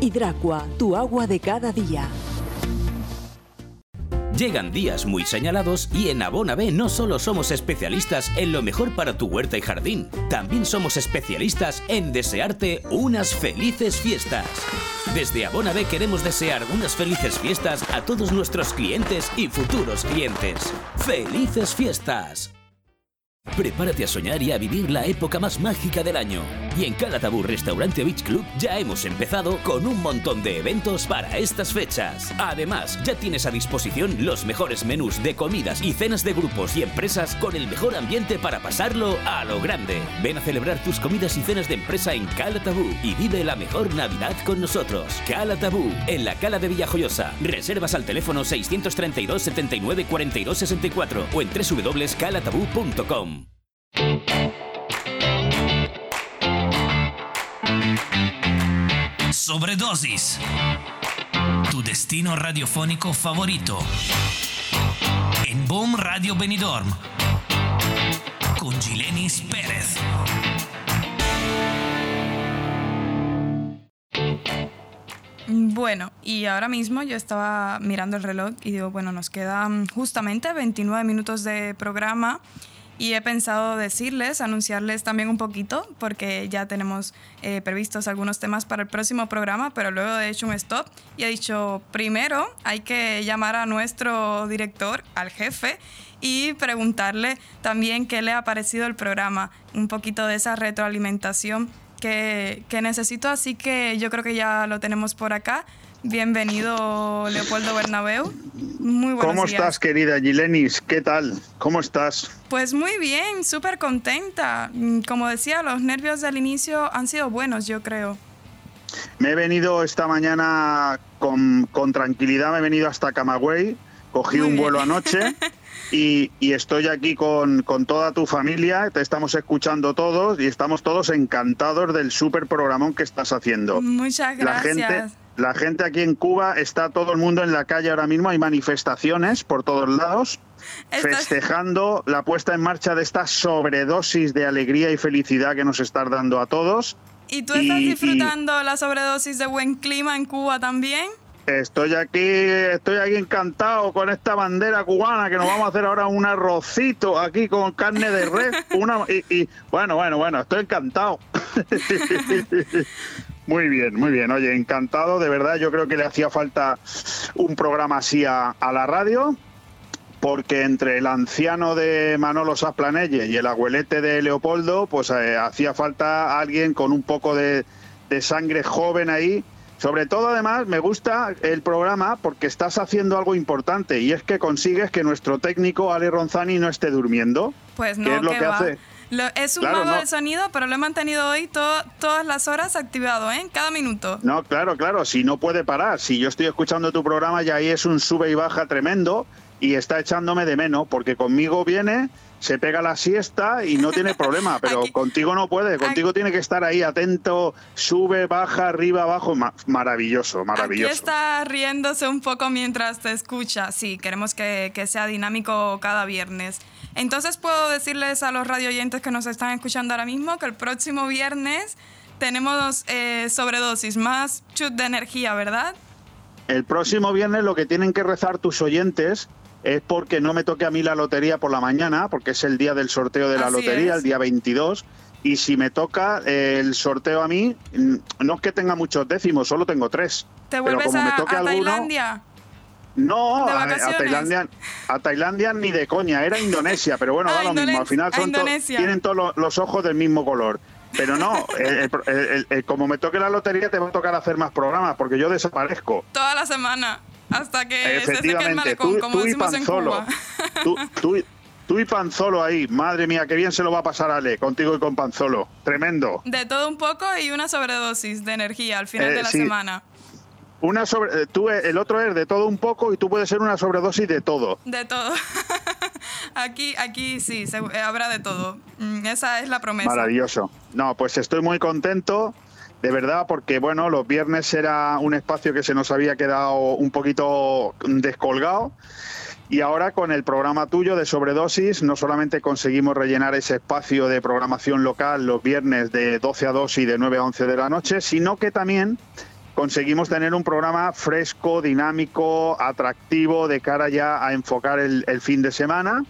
Hidracua, tu agua de cada día. Llegan días muy señalados y en Abona B no solo somos especialistas en lo mejor para tu huerta y jardín, también somos especialistas en desearte unas felices fiestas. Desde Abona B queremos desear unas felices fiestas a todos nuestros clientes y futuros clientes. ¡Felices fiestas! Prepárate a soñar y a vivir la época más mágica del año. Y en Calatabú Restaurante Beach Club ya hemos empezado con un montón de eventos para estas fechas. Además, ya tienes a disposición los mejores menús de comidas y cenas de grupos y empresas con el mejor ambiente para pasarlo a lo grande. Ven a celebrar tus comidas y cenas de empresa en Calatabú y vive la mejor Navidad con nosotros. Calatabú, en la Cala de Villajoyosa. Reservas al teléfono 632 79 42 64 o en www.calatabú.com. Sobredosis. Tu destino radiofónico favorito. En Boom Radio Benidorm. Con Gilenis Pérez. Bueno, y ahora mismo yo estaba mirando el reloj y digo, bueno, nos quedan justamente 29 minutos de programa y he pensado decirles, anunciarles también un poquito, porque ya tenemos eh, previstos algunos temas para el próximo programa, pero luego he hecho un stop y he dicho, primero hay que llamar a nuestro director, al jefe, y preguntarle también qué le ha parecido el programa, un poquito de esa retroalimentación que, que necesito, así que yo creo que ya lo tenemos por acá. Bienvenido, Leopoldo Bernabeu. Muy buenos ¿Cómo días. estás, querida Gilenis? ¿Qué tal? ¿Cómo estás? Pues muy bien, súper contenta. Mm, Como decía, los nervios del inicio han sido buenos, yo creo. Me he venido esta mañana con, con tranquilidad, me he venido hasta Camagüey, cogí Muy un bien. vuelo anoche y, y estoy aquí con, con toda tu familia, te estamos escuchando todos y estamos todos encantados del súper programón que estás haciendo. Muchas La gracias. gente, la gente aquí en Cuba está todo el mundo en la calle ahora mismo, hay manifestaciones por todos lados, festejando la puesta en marcha de esta sobredosis de alegría y felicidad que nos estás dando a todos. ¿Y tú estás y- y- disfrutando la sobredosis de buen clima en Cuba también? Estoy aquí, estoy aquí encantado con esta bandera cubana que nos vamos a hacer ahora un arrocito aquí con carne de res, una y, y- bueno, bueno, bueno, estoy encantado. Muy bien, muy bien. Oye, encantado, de verdad. Yo creo que le hacía falta un programa así a, a la radio, porque entre el anciano de Manolo Sasplanelle y el abuelete de Leopoldo, pues eh, hacía falta alguien con un poco de, de sangre joven ahí. Sobre todo, además, me gusta el programa porque estás haciendo algo importante y es que consigues que nuestro técnico Ale Ronzani no esté durmiendo. Pues no, que es lo ¿qué que va? Lo- es un Claro, mago no. del sonido, pero lo he mantenido hoy to- todas las horas activado, ¿eh? Cada minuto. No, claro, claro, si no puede parar, si yo estoy escuchando tu programa y ahí es un sube y baja tremendo y está echándome de menos porque conmigo viene se pega la siesta y no tiene problema, pero contigo no puede, contigo tiene que estar ahí atento, sube, baja, arriba, abajo, maravilloso, maravilloso. Aquí está riéndose un poco mientras te escucha, sí, queremos que, que sea dinámico cada viernes. Entonces puedo decirles a los radio oyentes que nos están escuchando ahora mismo que el próximo viernes tenemos eh, sobredosis, más chut de energía, ¿verdad? El próximo viernes lo que tienen que rezar tus oyentes es porque no me toque a mí la lotería por la mañana, porque es el día del sorteo de la lotería, el día 22. Y si me toca eh, el sorteo a mí, no es que tenga muchos décimos, solo tengo tres. ¿Te vuelves a, Tailandia? No, a, Tailandia, a Tailandia ni de coña, era Indonesia, pero bueno, da lo mismo. Al final son tienen todos los ojos del mismo color. Pero no, como me toque la lotería, te va a tocar hacer más programas, porque yo desaparezco. Toda la semana, hasta que se seque el malecón, como tú decimos en Cuba. Tú, y Panzolo ahí, madre mía, qué bien se lo va a pasar Ale, contigo y con Panzolo. Tremendo. De todo un poco y una sobredosis de energía al final eh, de la semana. Una sobre, eh, tú, eh, el otro es de todo un poco y tú puedes ser una sobredosis de todo. De todo. aquí, aquí sí, eh, habrá de todo. Mm, esa es la promesa. Maravilloso. No, pues estoy muy contento, de verdad, porque bueno, los viernes era un espacio que se nos había quedado un poquito descolgado. Y ahora con el programa tuyo de sobredosis, no solamente conseguimos rellenar ese espacio de programación local los viernes de 12 a 2 y de 9 a 11 de la noche, sino que también conseguimos tener un programa fresco, dinámico, atractivo de cara ya a enfocar el, fin de semana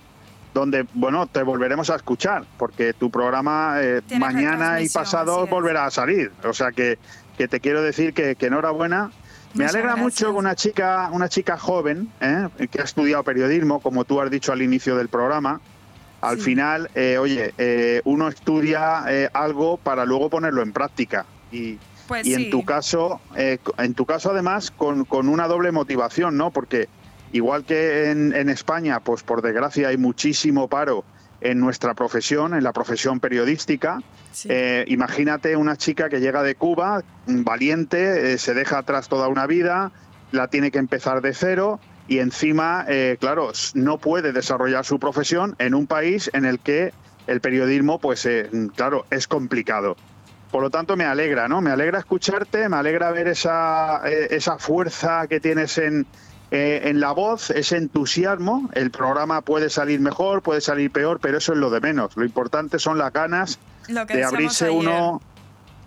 donde, bueno, te volveremos a escuchar, porque tu programa eh, mañana y pasado volverá a salir. O sea que, que te quiero decir que, enhorabuena. Me alegra mucho que una chica, una chica joven, eh, que ha estudiado periodismo, como tú has dicho al inicio del programa, al final, eh, oye, uno estudia algo para luego ponerlo en práctica. Y, pues y en tu caso, eh, en tu caso además con, una doble motivación, ¿no? Porque igual que en, España, pues por desgracia hay muchísimo paro en nuestra profesión, en la profesión periodística. Eh, imagínate una chica que llega de Cuba, valiente, eh, se deja atrás toda una vida, la tiene que empezar de cero y encima, claro, no puede desarrollar su profesión en un país en el que el periodismo, pues claro, es complicado. Por lo tanto, me alegra, ¿no? Me alegra escucharte, me alegra ver esa, eh, esa fuerza que tienes en, eh, en la voz, ese entusiasmo. El programa puede salir mejor, puede salir peor, pero eso es lo de menos. Lo importante son las ganas de abrirse uno.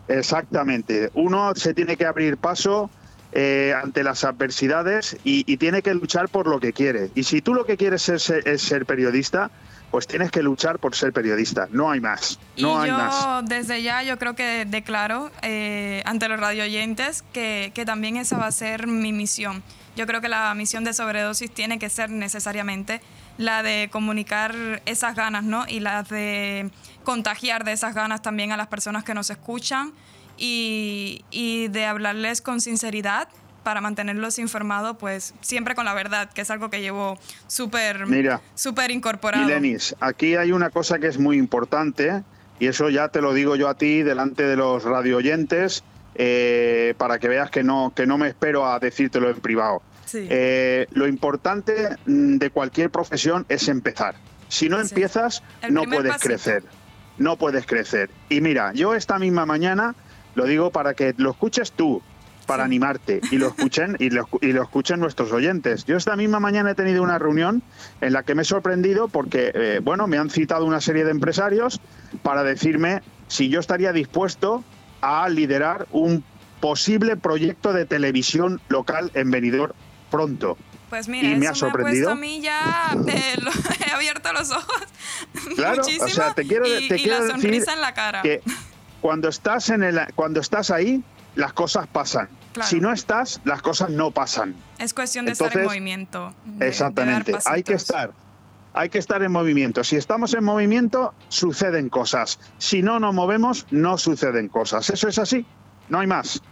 Exactamente. Uno se tiene que abrir paso eh, ante las adversidades y, tiene que luchar por lo que quiere. Y si tú lo que quieres es ser periodista, pues tienes que luchar por ser periodista. No hay más. No hay yo, más. Desde ya yo creo que declaro eh, ante los radioyentes que, que también esa va a ser mi misión. Yo creo que la misión de sobredosis tiene que ser necesariamente la de comunicar esas ganas, ¿no? Y la de contagiar de esas ganas también a las personas que nos escuchan y, y de hablarles con sinceridad para mantenerlos informados, pues siempre con la verdad, que es algo que llevo súper súper incorporado. Lenis, aquí hay una cosa que es muy importante, y eso ya te lo digo yo a ti delante de los radio oyentes, eh, para que veas que no, que no me espero a decírtelo en privado. Eh, lo importante mm, de cualquier profesión es empezar. Si no empiezas, no puedes crecer. No puedes crecer. Y mira, yo esta misma mañana, lo digo para que lo escuches tú, para animarte y lo escuchen y lo, y lo, escuchen nuestros oyentes. Yo esta misma mañana he tenido una reunión en la que me he sorprendido porque, eh, bueno, me han citado una serie de empresarios para decirme si yo estaría dispuesto a liderar un posible proyecto de televisión local en Benidorm pronto. Pues mira, y me ha sorprendido. a mí ya eh, he abierto los ojos claro, muchísimo o sea, te quiero, y, te quiero la sonrisa en la cara. Que cuando estás en el, cuando estás ahí las cosas pasan. Si no estás, las cosas no pasan. Es cuestión de estar en movimiento. exactamente. hay que estar. Hay que estar en movimiento. Si estamos en movimiento, suceden cosas. Si no nos movemos, no suceden cosas. Eso es así. No hay más.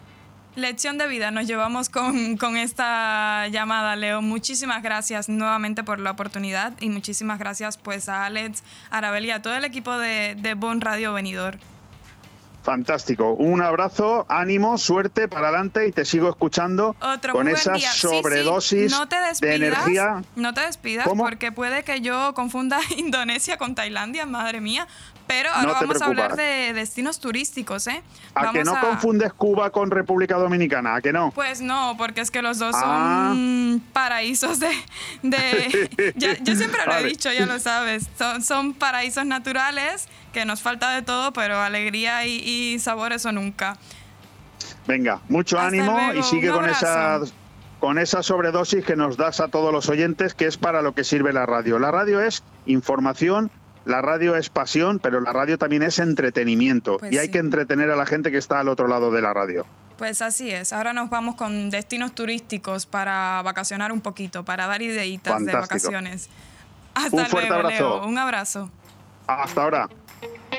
Lección de vida nos llevamos con, con, esta llamada, Leo. Muchísimas gracias nuevamente por la oportunidad y muchísimas gracias pues a Alex, Arabel y a todo el equipo de, de Bon Radio Venidor. Fantástico. Un abrazo, ánimo, suerte para adelante y te sigo escuchando Otro con esa día. Sí, sí, sobredosis no te de energía. No te despidas ¿Cómo? porque puede que yo confunda Indonesia con Tailandia, madre mía. Pero ahora No vamos a hablar de destinos turísticos, ¿eh? ¿A que Vamos no confundes Cuba con República Dominicana? ¿A que no? Pues no, porque es que los dos Ah. son paraísos de... de- ya- yo siempre lo he dicho, ya lo sabes. Son, son paraísos naturales que nos falta de todo, pero alegría y, y sabor eso nunca. Venga, mucho Hasta ánimo luego, y sigue un con esa, con esa sobredosis que nos das a todos los oyentes, que es para lo que sirve la radio. La radio es información, la radio es pasión, pero la radio también es entretenimiento. Pues y hay sí. que entretener a la gente que está al otro lado de la radio. Pues así es. Ahora nos vamos con destinos turísticos para vacacionar un poquito, para dar ideitas de vacaciones. Hasta Un fuerte luego, abrazo. Leo. Un abrazo. Hasta ahora.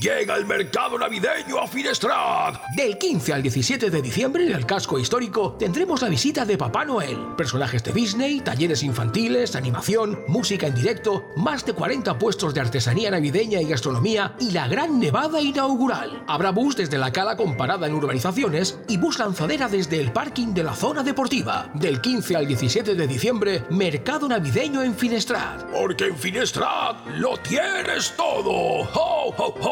Llega el mercado navideño a Finestrat. Del 15 al 17 de diciembre en el casco histórico tendremos la visita de Papá Noel, personajes de Disney, talleres infantiles, animación, música en directo, más de 40 puestos de artesanía navideña y gastronomía y la gran nevada inaugural. Habrá bus desde la cala con parada en urbanizaciones y bus lanzadera desde el parking de la zona deportiva. Del 15 al 17 de diciembre, mercado navideño en Finestrat. Porque en Finestrat lo tienes todo. ¡Ho, ho, ho!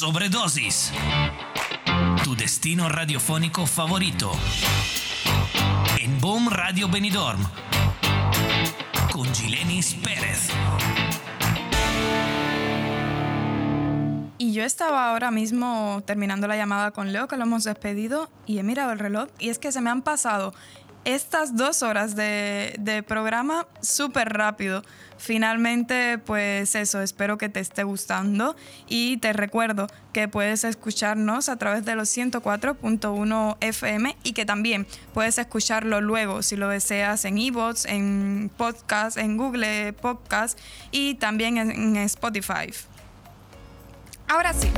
Sobredosis. Tu destino radiofónico favorito. En Boom Radio Benidorm. Con Gilenis Pérez. Y yo estaba ahora mismo terminando la llamada con Leo, que lo hemos despedido, y he mirado el reloj, y es que se me han pasado estas dos horas de, de programa súper rápido. Finalmente, pues eso, espero que te esté gustando y te recuerdo que puedes escucharnos a través de los 104.1 FM y que también puedes escucharlo luego si lo deseas en iVoox, en podcast, en Google Podcast y también en Spotify. Ahora sí.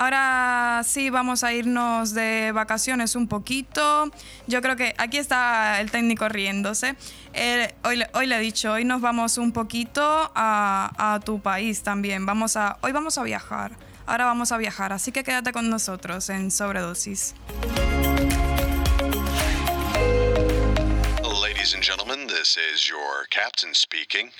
Ahora sí vamos a irnos de vacaciones un poquito. Yo creo que aquí está el técnico riéndose. Eh, hoy, hoy le he dicho, hoy nos vamos un poquito a, a tu país también. Vamos a, hoy vamos a viajar. Ahora vamos a viajar. Así que quédate con nosotros en Sobredosis. Ladies and gentlemen, this is your captain speaking.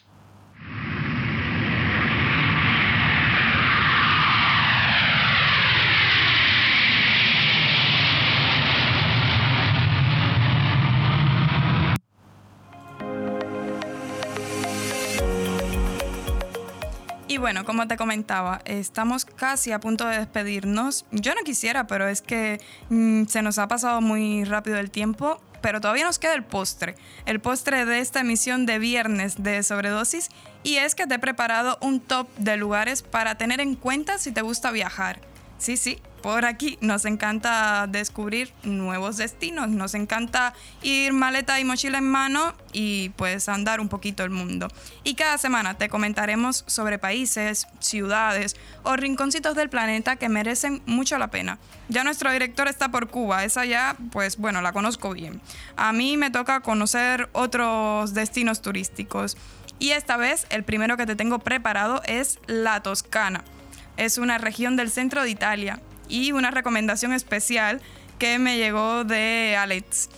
Bueno, como te comentaba, estamos casi a punto de despedirnos. Yo no quisiera, pero es que mm, se nos ha pasado muy rápido el tiempo. Pero todavía nos queda el postre. El postre de esta emisión de viernes de Sobredosis. Y es que te he preparado un top de lugares para tener en cuenta si te gusta viajar. Sí, sí, por aquí nos encanta descubrir nuevos destinos, nos encanta ir maleta y mochila en mano y pues andar un poquito el mundo. Y cada semana te comentaremos sobre países, ciudades o rinconcitos del planeta que merecen mucho la pena. Ya nuestro director está por Cuba, esa ya pues bueno, la conozco bien. A mí me toca conocer otros destinos turísticos. Y esta vez el primero que te tengo preparado es la Toscana es una región del centro de Italia y una recomendación especial que me llegó de Alex.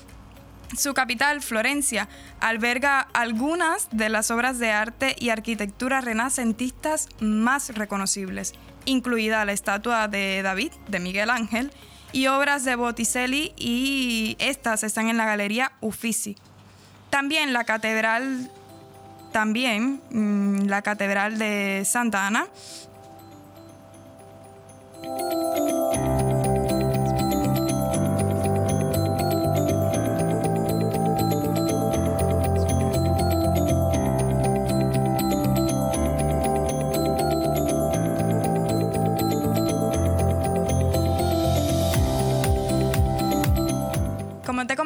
Su capital, Florencia, alberga algunas de las obras de arte y arquitectura renacentistas más reconocibles, incluida la estatua de David de Miguel Ángel y obras de Botticelli y estas están en la Galería Uffizi. También la catedral también mm, la catedral de Santa Ana thank you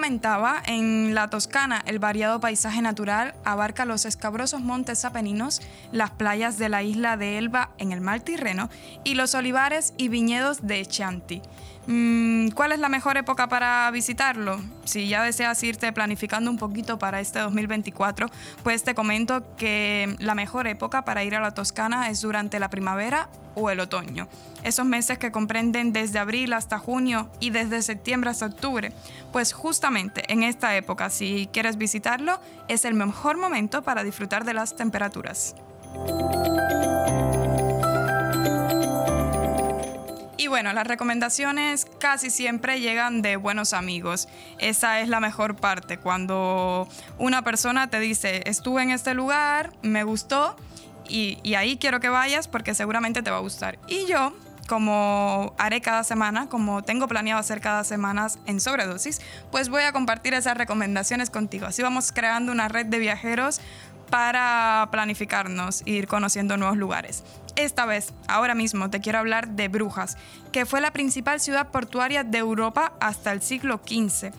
comentaba, en la Toscana el variado paisaje natural abarca los escabrosos montes apeninos, las playas de la isla de Elba en el mar Tirreno y los olivares y viñedos de Chianti. Mm, ¿Cuál es la mejor época para visitarlo? Si ya deseas irte planificando un poquito para este 2024, pues te comento que la mejor época para ir a la Toscana es durante la primavera o el otoño. Esos meses que comprenden desde abril hasta junio y desde septiembre hasta octubre. Pues justamente en esta época, si quieres visitarlo, es el mejor momento para disfrutar de las temperaturas. Y bueno, las recomendaciones casi siempre llegan de buenos amigos. Esa es la mejor parte, cuando una persona te dice, estuve en este lugar, me gustó y, ahí quiero que vayas porque seguramente te va a gustar. Y yo, como haré cada semana, como tengo planeado hacer cada semana en sobredosis, pues voy a compartir esas recomendaciones contigo. Así vamos creando una red de viajeros para planificarnos ir conociendo nuevos lugares. Esta vez, ahora mismo, te quiero hablar de Brujas, que fue la principal ciudad portuaria de Europa hasta el siglo XV.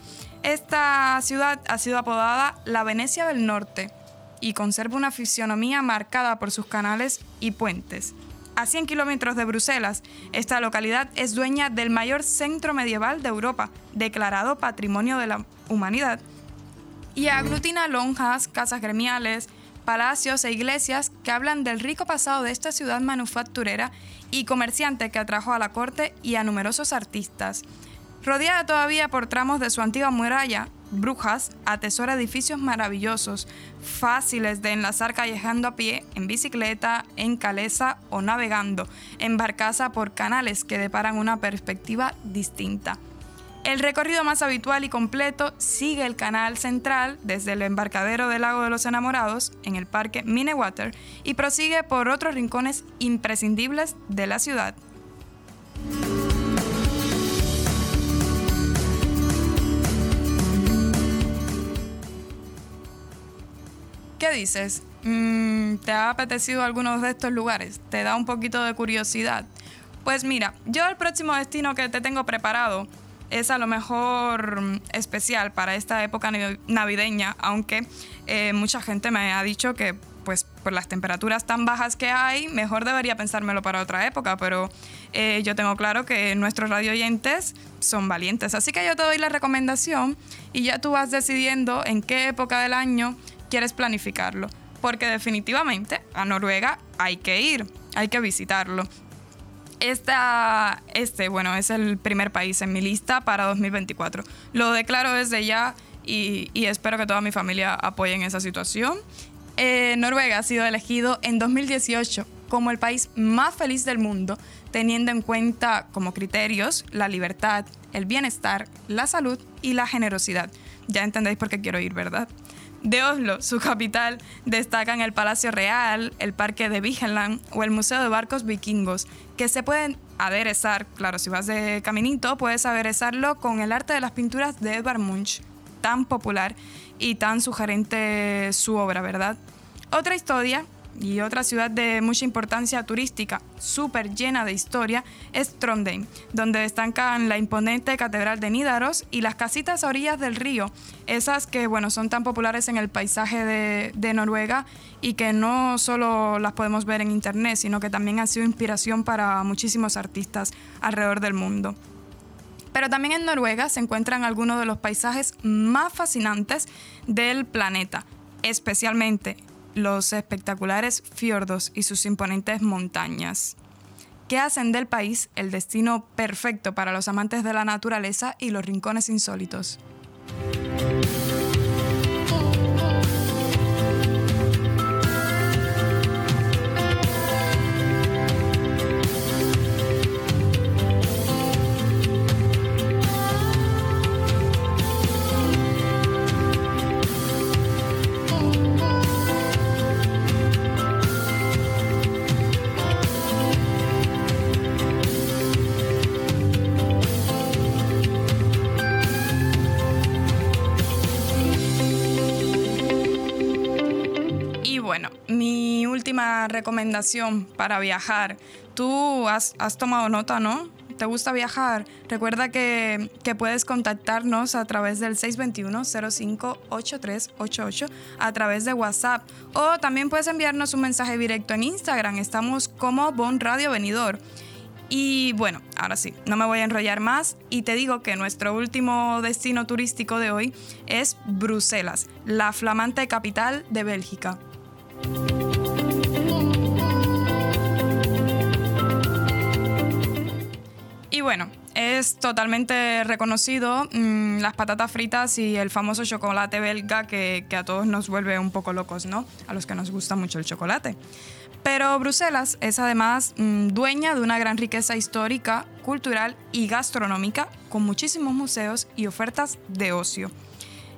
Esta ciudad ha sido apodada la Venecia del Norte y conserva una fisionomía marcada por sus canales y puentes. A 100 kilómetros de Bruselas, esta localidad es dueña del mayor centro medieval de Europa, declarado Patrimonio de la Humanidad, y aglutina lonjas, casas gremiales, palacios e iglesias que hablan del rico pasado de esta ciudad manufacturera y comerciante que atrajo a la corte y a numerosos artistas. Rodeada todavía por tramos de su antigua muralla, Brujas atesora edificios maravillosos, fáciles de enlazar callejando a pie, en bicicleta, en caleza o navegando, en barcaza por canales que deparan una perspectiva distinta. El recorrido más habitual y completo sigue el canal central desde el embarcadero del Lago de los Enamorados en el parque Minewater y prosigue por otros rincones imprescindibles de la ciudad. ¿Qué dices? Mm, ¿Te ha apetecido alguno de estos lugares? ¿Te da un poquito de curiosidad? Pues mira, yo el próximo destino que te tengo preparado es a lo mejor mm, especial para esta época navideña, aunque eh, mucha gente me ha dicho que pues por las temperaturas tan bajas que hay, mejor debería pensármelo para otra época, pero eh, yo tengo claro que nuestros radio oyentes son valientes, así que yo te doy la recomendación y ya tú vas decidiendo en qué época del año quieres planificarlo, porque definitivamente a Noruega hay que ir, hay que visitarlo. Esta, este, bueno, es el primer país en mi lista para 2024. Lo declaro desde ya y, espero que toda mi familia apoye en esa situación. Eh, Noruega ha sido elegido en 2018 como el país más feliz del mundo, teniendo en cuenta como criterios la libertad, el bienestar, la salud y la generosidad. Ya entendéis por qué quiero ir, ¿verdad? De Oslo, su capital, destacan el Palacio Real, el Parque de Vigeland o el Museo de Barcos Vikingos, que se pueden aderezar, claro, si vas de caminito, puedes aderezarlo con el arte de las pinturas de Edvard Munch, tan popular y tan sugerente su obra, ¿verdad? Otra historia y otra ciudad de mucha importancia turística, súper llena de historia, es Trondheim, donde destacan la imponente catedral de Nídaros y las casitas a orillas del río, esas que bueno, son tan populares en el paisaje de, de Noruega y que no solo las podemos ver en internet, sino que también han sido inspiración para muchísimos artistas alrededor del mundo. Pero también en Noruega se encuentran algunos de los paisajes más fascinantes del planeta, especialmente los espectaculares fiordos y sus imponentes montañas, que hacen del país el destino perfecto para los amantes de la naturaleza y los rincones insólitos. Recomendación para viajar. Tú has, has tomado nota, ¿no? ¿Te gusta viajar? Recuerda que, que puedes contactarnos a través del 621-058388 a través de WhatsApp o también puedes enviarnos un mensaje directo en Instagram. Estamos como Bon Radio Venidor. Y bueno, ahora sí, no me voy a enrollar más y te digo que nuestro último destino turístico de hoy es Bruselas, la flamante capital de Bélgica. Bueno, es totalmente reconocido mm, las patatas fritas y el famoso chocolate belga que, a todos nos vuelve un poco locos, ¿no? A los que nos gusta mucho el chocolate. Pero Bruselas es además mm, dueña de una gran riqueza histórica, cultural y gastronómica, con muchísimos museos y ofertas de ocio.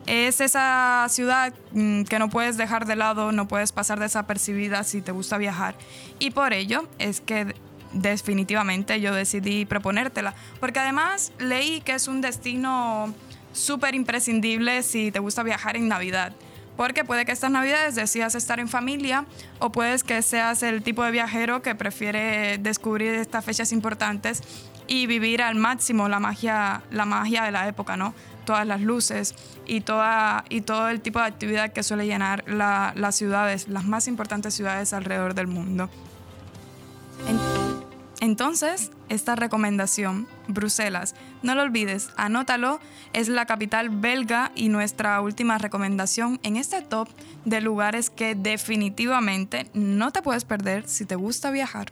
Es esa ciudad mm, que no puedes dejar de lado, no puedes pasar desapercibida si te gusta viajar. Y por ello es que definitivamente yo decidí proponértela. Porque además leí que es un destino súper imprescindible si te gusta viajar en Navidad. Porque puede que estas navidades decidas estar en familia o puedes que seas el tipo de viajero que prefiere descubrir estas fechas importantes y vivir al máximo la magia, la magia de la época, ¿no? Todas las luces y, toda, y todo el tipo de actividad que suele llenar la- las ciudades, las más importantes ciudades alrededor del mundo. Entonces, esta recomendación, Bruselas, no lo olvides, anótalo, es la capital belga y nuestra última recomendación en este top de lugares que definitivamente no te puedes perder si te gusta viajar.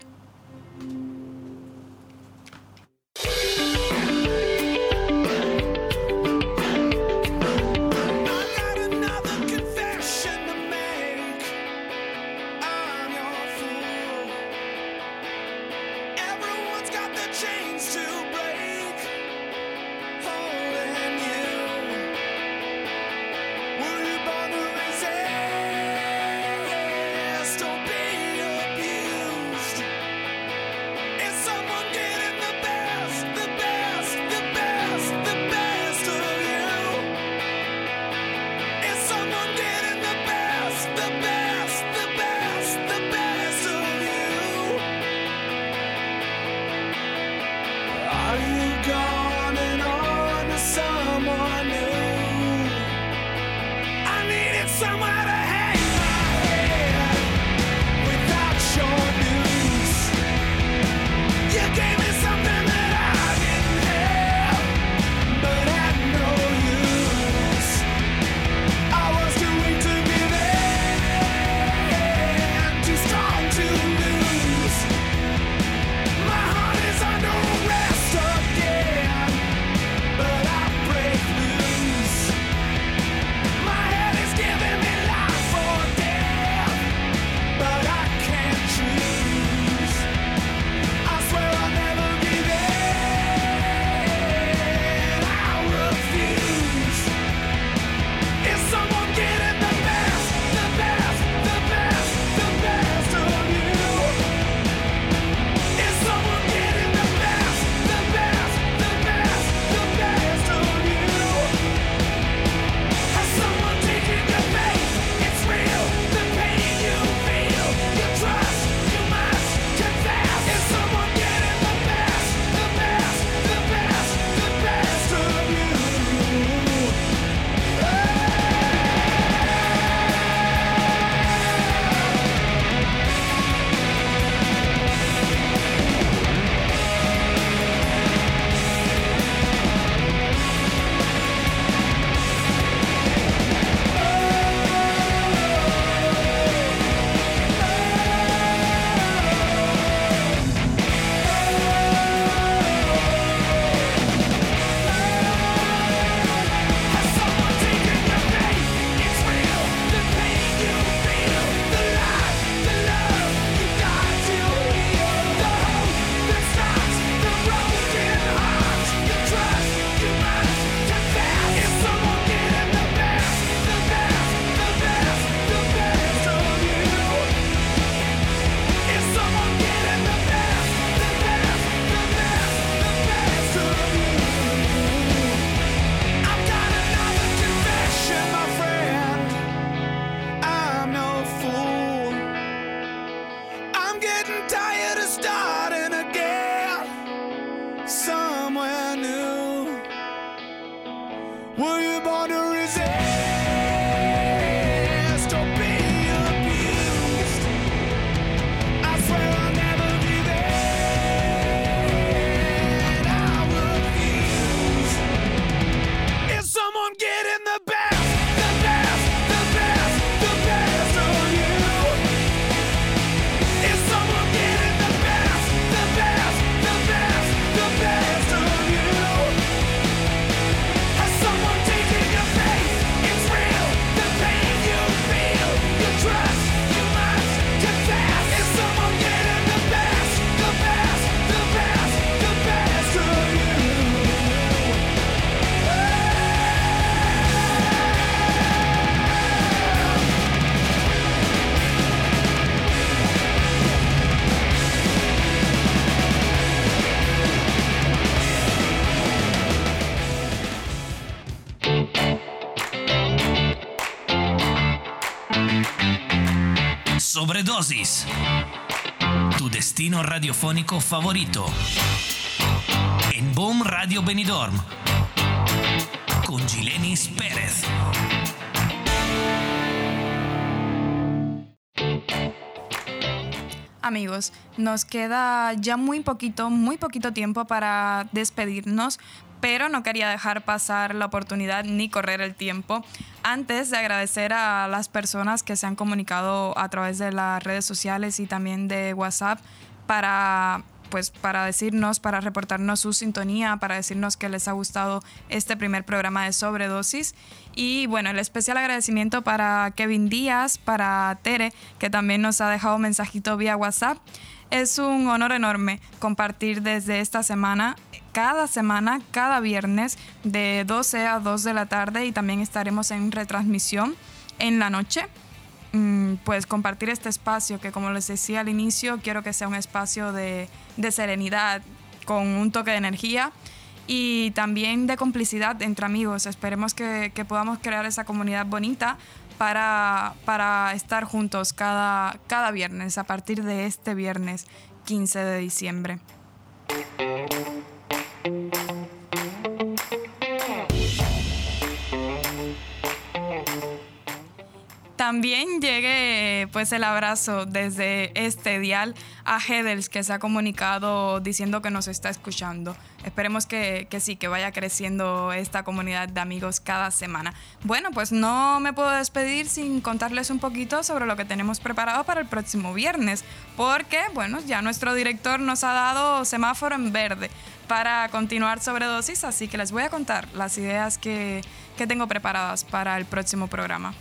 Sobredosis. Tu destino radiofónico favorito. En Boom Radio Benidorm. Con Gilenis Pérez. Amigos, nos queda ya muy poquito, muy poquito tiempo para despedirnos, pero no quería dejar pasar la oportunidad ni correr el tiempo antes de agradecer a las personas que se han comunicado a través de las redes sociales y también de WhatsApp para pues para decirnos, para reportarnos su sintonía, para decirnos que les ha gustado este primer programa de sobredosis. Y bueno, el especial agradecimiento para Kevin Díaz, para Tere, que también nos ha dejado un mensajito vía WhatsApp. Es un honor enorme compartir desde esta semana, cada semana, cada viernes, de 12 a 2 de la tarde y también estaremos en retransmisión en la noche mm, pues compartir este espacio que como les decía al inicio quiero que sea un espacio de, de serenidad con un toque de energía y también de complicidad entre amigos. Esperemos que, que podamos crear esa comunidad bonita para, para estar juntos cada, cada viernes a partir de este viernes 15 de diciembre. También llegue pues el abrazo desde este dial a Hedels que se ha comunicado diciendo que nos está escuchando. Esperemos que, que, sí, que vaya creciendo esta comunidad de amigos cada semana. Bueno, pues no me puedo despedir sin contarles un poquito sobre lo que tenemos preparado para el próximo viernes, porque bueno, ya nuestro director nos ha dado semáforo en verde para continuar sobre dosis, así que les voy a contar las ideas que, que tengo preparadas para el próximo programa.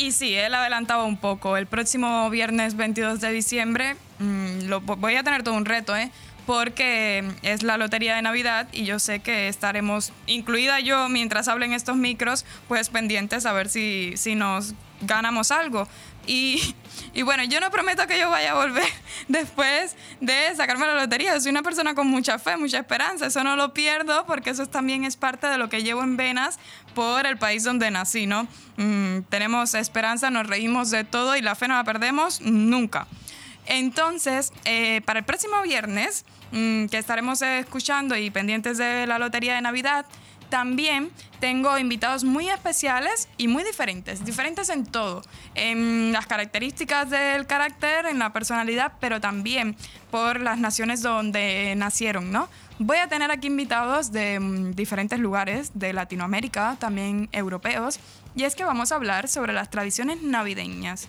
Y sí, él adelantaba un poco. El próximo viernes 22 de diciembre mmm, lo, voy a tener todo un reto, ¿eh? Porque es la lotería de Navidad y yo sé que estaremos, incluida yo, mientras hablen estos micros, pues pendientes a ver si, si nos ganamos algo. Y, bueno, yo no prometo que yo vaya a volver después de sacarme la lotería. Soy una persona con mucha fe, mucha esperanza. Eso no lo pierdo porque eso también es parte de lo que llevo en venas por el país donde nací, ¿no? Mm, tenemos esperanza, nos reímos de todo y la fe no la perdemos nunca. Entonces, eh, para el próximo viernes, mmm, que estaremos escuchando y pendientes de la lotería de Navidad, también tengo invitados muy especiales y muy diferentes, diferentes en todo, en las características del carácter, en la personalidad, pero también por las naciones donde nacieron, ¿no? Voy a tener aquí invitados de um, diferentes lugares de Latinoamérica, también europeos, y es que vamos a hablar sobre las tradiciones navideñas.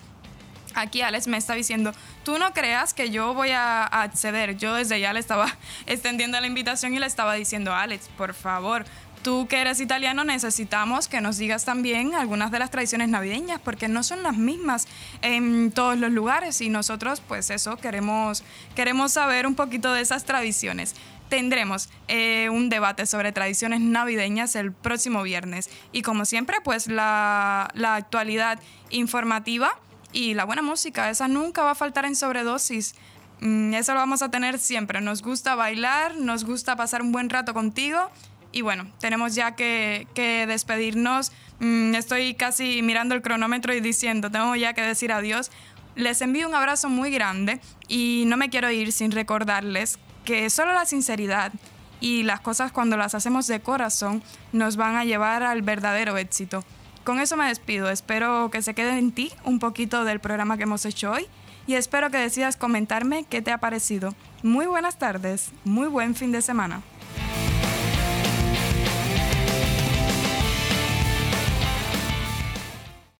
Aquí Alex me está diciendo, tú no creas que yo voy a acceder. Yo desde ya le estaba extendiendo la invitación y le estaba diciendo, Alex, por favor, tú que eres italiano necesitamos que nos digas también algunas de las tradiciones navideñas porque no son las mismas en todos los lugares y nosotros pues eso queremos queremos saber un poquito de esas tradiciones. Tendremos eh, un debate sobre tradiciones navideñas el próximo viernes. Y como siempre pues la, la actualidad informativa y la buena música esa nunca va a faltar en sobredosis. Mm, eso lo vamos a tener siempre. Nos gusta bailar nos gusta pasar un buen rato contigo y bueno, tenemos ya que, despedirnos. Mm, estoy casi mirando el cronómetro y diciendo, tengo ya que decir adiós. Les envío un abrazo muy grande y no me quiero ir sin recordarles que solo la sinceridad y las cosas cuando las hacemos de corazón nos van a llevar al verdadero éxito. Con eso me despido. Espero que se quede en ti un poquito del programa que hemos hecho hoy y espero que decidas comentarme qué te ha parecido. Muy buenas tardes, muy buen fin de semana.